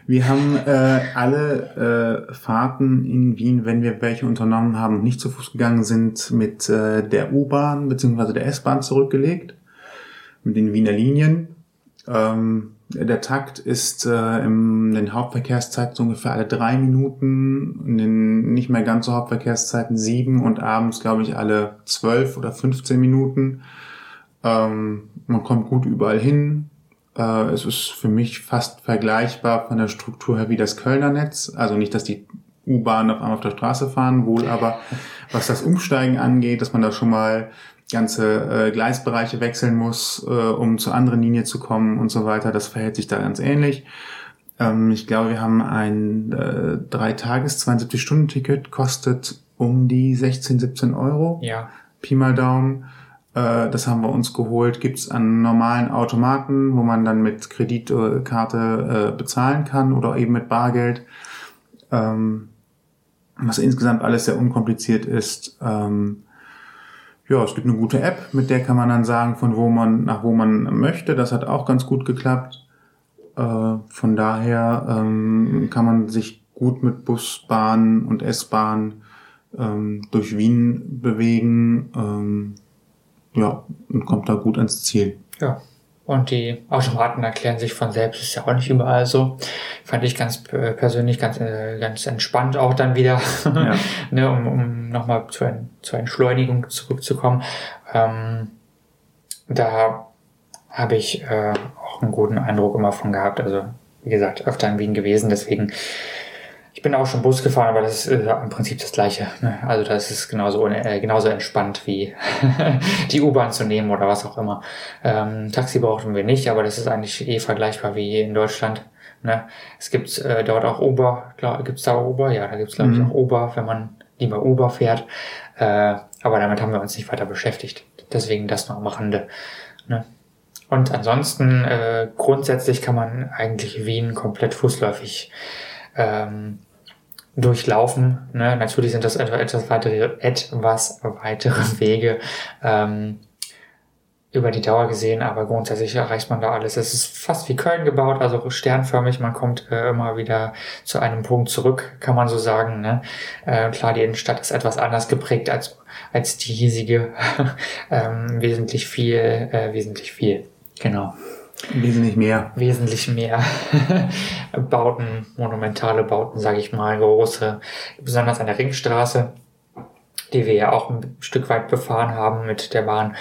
Wir haben äh, alle äh, Fahrten in Wien, wenn wir welche unternommen haben und nicht zu Fuß gegangen sind, mit äh, der U-Bahn bzw. der S-Bahn zurückgelegt. Mit den Wiener Linien. Ähm, der Takt ist äh, in den Hauptverkehrszeiten ungefähr alle drei Minuten, in den nicht mehr ganz so Hauptverkehrszeiten sieben und abends, glaube ich, alle zwölf oder 15 Minuten. Ähm, man kommt gut überall hin. Äh, es ist für mich fast vergleichbar von der Struktur her wie das Kölner Netz. Also nicht, dass die U-Bahn auf einmal auf der Straße fahren, wohl aber was das Umsteigen angeht, dass man da schon mal ganze äh, Gleisbereiche wechseln muss, äh, um zur anderen Linie zu kommen und so weiter. Das verhält sich da ganz ähnlich. Ähm, ich glaube, wir haben ein äh, drei Tages 72 Stunden Ticket kostet um die 16, 17 Euro. Ja. Pi mal Daumen. Äh, das haben wir uns geholt. Gibt's an normalen Automaten, wo man dann mit Kreditkarte äh, bezahlen kann oder eben mit Bargeld. Ähm, was insgesamt alles sehr unkompliziert ist. Ähm, ja, es gibt eine gute App, mit der kann man dann sagen, von wo man nach wo man möchte. Das hat auch ganz gut geklappt. Äh, von daher ähm, kann man sich gut mit Bus, Bahn und S-Bahn ähm, durch Wien bewegen. Ähm, ja, und kommt da gut ans Ziel. Ja. Und die Automaten erklären sich von selbst, ist ja auch nicht überall so. Fand ich ganz persönlich ganz, äh, ganz entspannt auch dann wieder, ja. ne, um, um nochmal zu, ein, zur Entschleunigung zurückzukommen. Ähm, da habe ich äh, auch einen guten Eindruck immer von gehabt. Also, wie gesagt, öfter in Wien gewesen, deswegen ich bin auch schon Bus gefahren, aber das ist äh, im Prinzip das Gleiche. Ne? Also das ist genauso, äh, genauso entspannt wie die U-Bahn zu nehmen oder was auch immer. Ähm, Taxi brauchten wir nicht, aber das ist eigentlich eh vergleichbar wie in Deutschland. Ne? Es gibt äh, dort auch Uber, gibt es da Uber? Ja, da gibt es glaube ich mhm. auch Uber, wenn man lieber Uber fährt. Äh, aber damit haben wir uns nicht weiter beschäftigt. Deswegen das noch am Rande. Ne? Und ansonsten, äh, grundsätzlich kann man eigentlich Wien komplett fußläufig ähm, durchlaufen. Ne? Natürlich sind das etwas, weitere, etwas weitere Wege. Ähm, über die Dauer gesehen, aber grundsätzlich erreicht man da alles. Es ist fast wie Köln gebaut, also sternförmig. Man kommt äh, immer wieder zu einem Punkt zurück, kann man so sagen. Ne? Äh, klar, die Innenstadt ist etwas anders geprägt als als die hiesige. ähm, wesentlich viel, äh, wesentlich viel. Genau. Wesentlich mehr. Wesentlich mehr Bauten, monumentale Bauten, sage ich mal, große, besonders an der Ringstraße, die wir ja auch ein Stück weit befahren haben mit der Bahn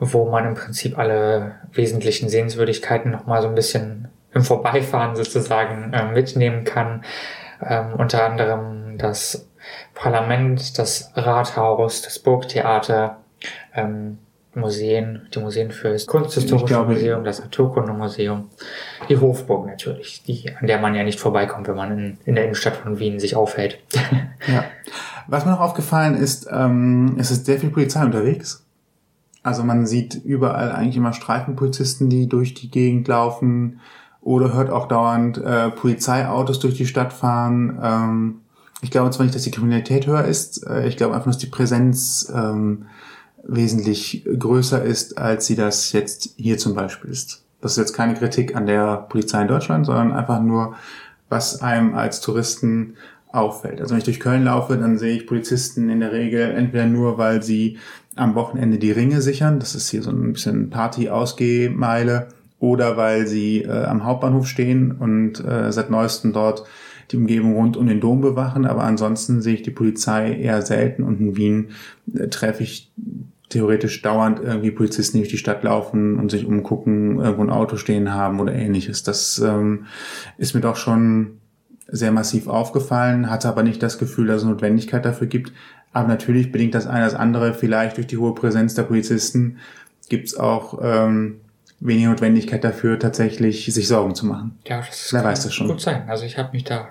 wo man im Prinzip alle wesentlichen Sehenswürdigkeiten nochmal so ein bisschen im Vorbeifahren sozusagen äh, mitnehmen kann. Ähm, unter anderem das Parlament, das Rathaus, das Burgtheater, ähm, Museen, die Museen für das Kunsthistorische glaube, Museum, das Naturkundemuseum, die Hofburg natürlich, die, an der man ja nicht vorbeikommt, wenn man in, in der Innenstadt von Wien sich aufhält. ja. Was mir noch aufgefallen ist, ähm, es ist sehr viel Polizei unterwegs. Also man sieht überall eigentlich immer Streifenpolizisten, die durch die Gegend laufen oder hört auch dauernd äh, Polizeiautos durch die Stadt fahren. Ähm, ich glaube zwar nicht, dass die Kriminalität höher ist, äh, ich glaube einfach, dass die Präsenz ähm, wesentlich größer ist, als sie das jetzt hier zum Beispiel ist. Das ist jetzt keine Kritik an der Polizei in Deutschland, sondern einfach nur, was einem als Touristen auffällt. Also wenn ich durch Köln laufe, dann sehe ich Polizisten in der Regel entweder nur, weil sie am Wochenende die Ringe sichern. Das ist hier so ein bisschen Party-Ausgehmeile. Oder weil sie äh, am Hauptbahnhof stehen und äh, seit neuestem dort die Umgebung rund um den Dom bewachen. Aber ansonsten sehe ich die Polizei eher selten. Und in Wien äh, treffe ich theoretisch dauernd irgendwie Polizisten, die durch die Stadt laufen und sich umgucken, irgendwo ein Auto stehen haben oder ähnliches. Das ähm, ist mir doch schon sehr massiv aufgefallen, hatte aber nicht das Gefühl, dass es Notwendigkeit dafür gibt. Aber natürlich bedingt das eine das andere. Vielleicht durch die hohe Präsenz der Polizisten gibt es auch ähm, weniger Notwendigkeit dafür, tatsächlich sich Sorgen zu machen. Ja, das Wer weiß das schon. gut sein. Also ich habe mich da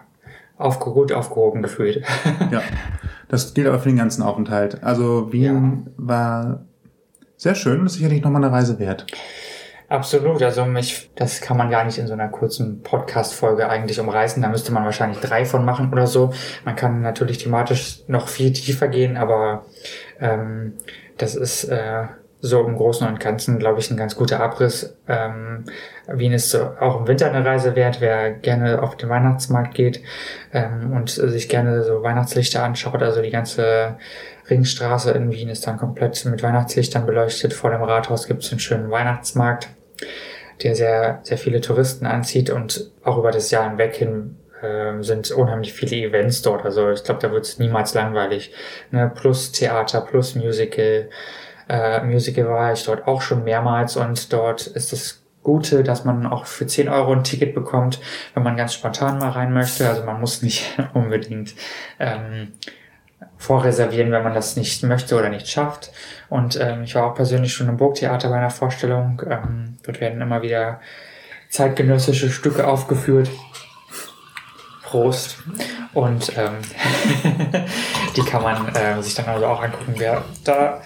aufge gut aufgehoben gefühlt. ja, das gilt aber für den ganzen Aufenthalt. Also Wien ja. war sehr schön und ist sicherlich nochmal eine Reise wert. Absolut, also mich, das kann man gar nicht in so einer kurzen Podcast-Folge eigentlich umreißen. Da müsste man wahrscheinlich drei von machen oder so. Man kann natürlich thematisch noch viel tiefer gehen, aber ähm, das ist äh, so im Großen und Ganzen, glaube ich, ein ganz guter Abriss. Ähm, Wien ist auch im Winter eine Reise wert, wer gerne auf den Weihnachtsmarkt geht ähm, und sich gerne so Weihnachtslichter anschaut, also die ganze Ringstraße in Wien ist dann komplett mit Weihnachtslichtern beleuchtet. Vor dem Rathaus gibt es einen schönen Weihnachtsmarkt der sehr, sehr viele Touristen anzieht und auch über das Jahr hinweg hin äh, sind unheimlich viele Events dort. Also ich glaube, da wird es niemals langweilig. Ne? Plus Theater, plus Musical. Äh, Musical war ich dort auch schon mehrmals und dort ist das Gute, dass man auch für 10 Euro ein Ticket bekommt, wenn man ganz spontan mal rein möchte. Also man muss nicht unbedingt ähm, vorreservieren, wenn man das nicht möchte oder nicht schafft. Und ähm, ich war auch persönlich schon im Burgtheater bei einer Vorstellung. Ähm, dort werden immer wieder zeitgenössische Stücke aufgeführt. Prost. Und ähm, die kann man äh, sich dann also auch angucken. Wer da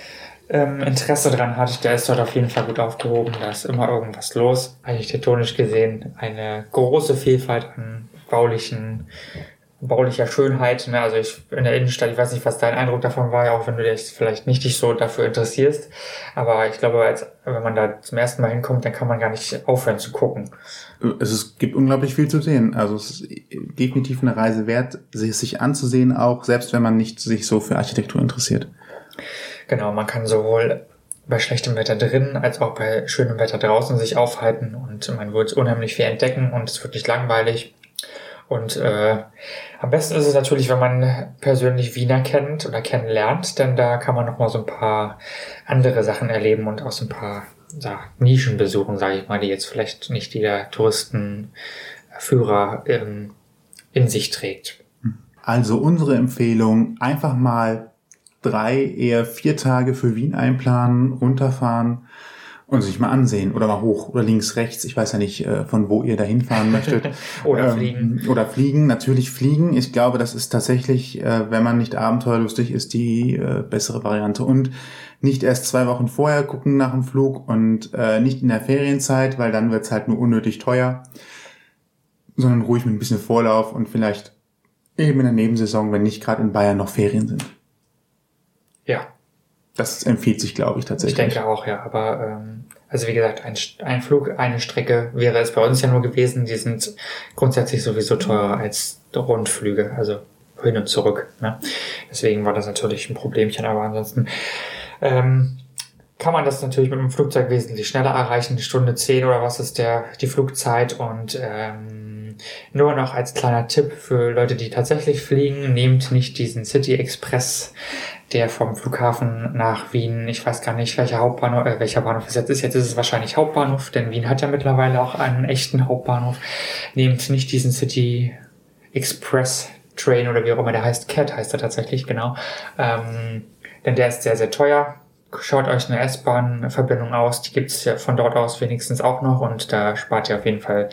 ähm, Interesse dran hat, der ist dort auf jeden Fall gut aufgehoben. Da ist immer irgendwas los. Architektonisch gesehen eine große Vielfalt an baulichen baulicher Schönheit. Ne? Also ich in der Innenstadt, ich weiß nicht, was dein Eindruck davon war, auch wenn du dich vielleicht nicht dich so dafür interessierst. Aber ich glaube, als, wenn man da zum ersten Mal hinkommt, dann kann man gar nicht aufhören zu gucken. Es gibt unglaublich viel zu sehen. Also es ist definitiv eine Reise wert, sich, sich anzusehen, auch selbst wenn man nicht sich so für Architektur interessiert. Genau, man kann sowohl bei schlechtem Wetter drin als auch bei schönem Wetter draußen sich aufhalten und man wird unheimlich viel entdecken und es wird nicht langweilig. Und äh, am besten ist es natürlich, wenn man persönlich Wiener kennt oder kennenlernt, denn da kann man nochmal so ein paar andere Sachen erleben und auch so ein paar ja, Nischen besuchen, sage ich mal, die jetzt vielleicht nicht jeder Touristenführer ähm, in sich trägt. Also unsere Empfehlung, einfach mal drei, eher vier Tage für Wien einplanen, runterfahren und sich mal ansehen oder mal hoch oder links, rechts. Ich weiß ja nicht, äh, von wo ihr da hinfahren möchtet. oder ähm, fliegen. Oder fliegen, natürlich fliegen. Ich glaube, das ist tatsächlich, äh, wenn man nicht abenteuerlustig ist, die äh, bessere Variante. Und nicht erst zwei Wochen vorher gucken nach dem Flug und nicht in der Ferienzeit, weil dann wird's halt nur unnötig teuer, sondern ruhig mit ein bisschen Vorlauf und vielleicht eben in der Nebensaison, wenn nicht gerade in Bayern noch Ferien sind. Ja, Das empfiehlt sich, glaube ich, tatsächlich. Ich denke auch, ja. Aber ähm, also wie gesagt, ein, ein Flug, eine Strecke wäre es bei uns ja nur gewesen. Die sind grundsätzlich sowieso teurer als Rundflüge, also hin und zurück. Ne? Deswegen war das natürlich ein Problemchen, aber ansonsten ähm, kann man das natürlich mit dem Flugzeug wesentlich schneller erreichen. Die Stunde 10 oder was ist der die Flugzeit und ähm, nur noch als kleiner Tipp für Leute, die tatsächlich fliegen, nehmt nicht diesen City Express, der vom Flughafen nach Wien, ich weiß gar nicht, welcher Hauptbahnhof, äh, welcher Bahnhof es jetzt ist. Jetzt ist es wahrscheinlich Hauptbahnhof, denn Wien hat ja mittlerweile auch einen echten Hauptbahnhof. Nehmt nicht diesen City Express Train oder wie auch immer der heißt. Cat heißt er tatsächlich, genau. Ähm, denn der ist sehr, sehr teuer schaut euch eine S-Bahn-Verbindung aus, die gibt es ja von dort aus wenigstens auch noch und da spart ihr auf jeden Fall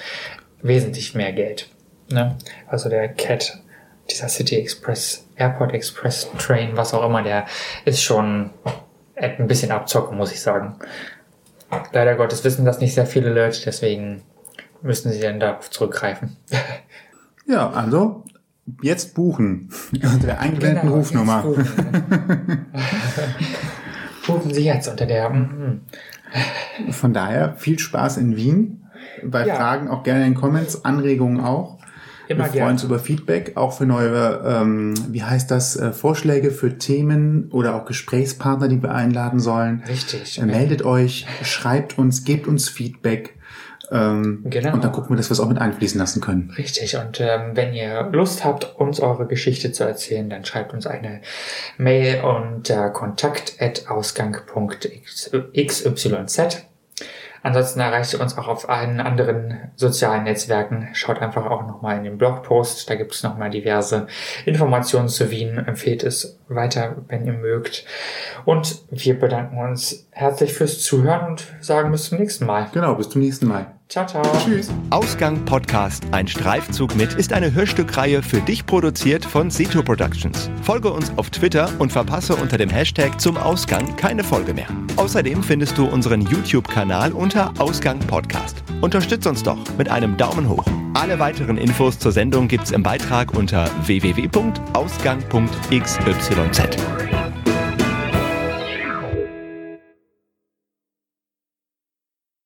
wesentlich mehr Geld. Ne? Also der CAT, dieser City Express, Airport Express Train, was auch immer, der ist schon ein bisschen abzocken, muss ich sagen. Leider Gottes wissen das nicht sehr viele Leute, deswegen müssen sie dann darauf zurückgreifen. Ja, also jetzt buchen. Unter der eingeblendeten genau, Rufnummer. rufen Sie jetzt unter der. Mm. Von daher viel Spaß in Wien. Bei ja. Fragen auch gerne in den Comments, Anregungen auch. Immer wir freuen uns über Feedback, auch für neue, ähm, wie heißt das, äh, Vorschläge für Themen oder auch Gesprächspartner, die wir einladen sollen. Richtig. Äh, meldet euch, schreibt uns, gebt uns Feedback. Ähm, genau. Und dann gucken wir, dass wir es auch mit einfließen lassen können. Richtig. Und ähm, wenn ihr Lust habt, uns eure Geschichte zu erzählen, dann schreibt uns eine Mail unter kontakt.ausgang.xyz. Ansonsten erreicht ihr uns auch auf allen anderen sozialen Netzwerken. Schaut einfach auch nochmal in den Blogpost. Da gibt es nochmal diverse Informationen zu Wien. Empfehlt es weiter, wenn ihr mögt. Und wir bedanken uns herzlich fürs Zuhören und sagen bis zum nächsten Mal. Genau, bis zum nächsten Mal. Ciao, ciao. Tschüss. Ausgang Podcast, ein Streifzug mit, ist eine Hörstückreihe für dich produziert von Seto Productions. Folge uns auf Twitter und verpasse unter dem Hashtag zum Ausgang keine Folge mehr. Außerdem findest du unseren YouTube-Kanal unter Ausgang Podcast. Unterstütz uns doch mit einem Daumen hoch. Alle weiteren Infos zur Sendung gibt's im Beitrag unter www.ausgang.xyz.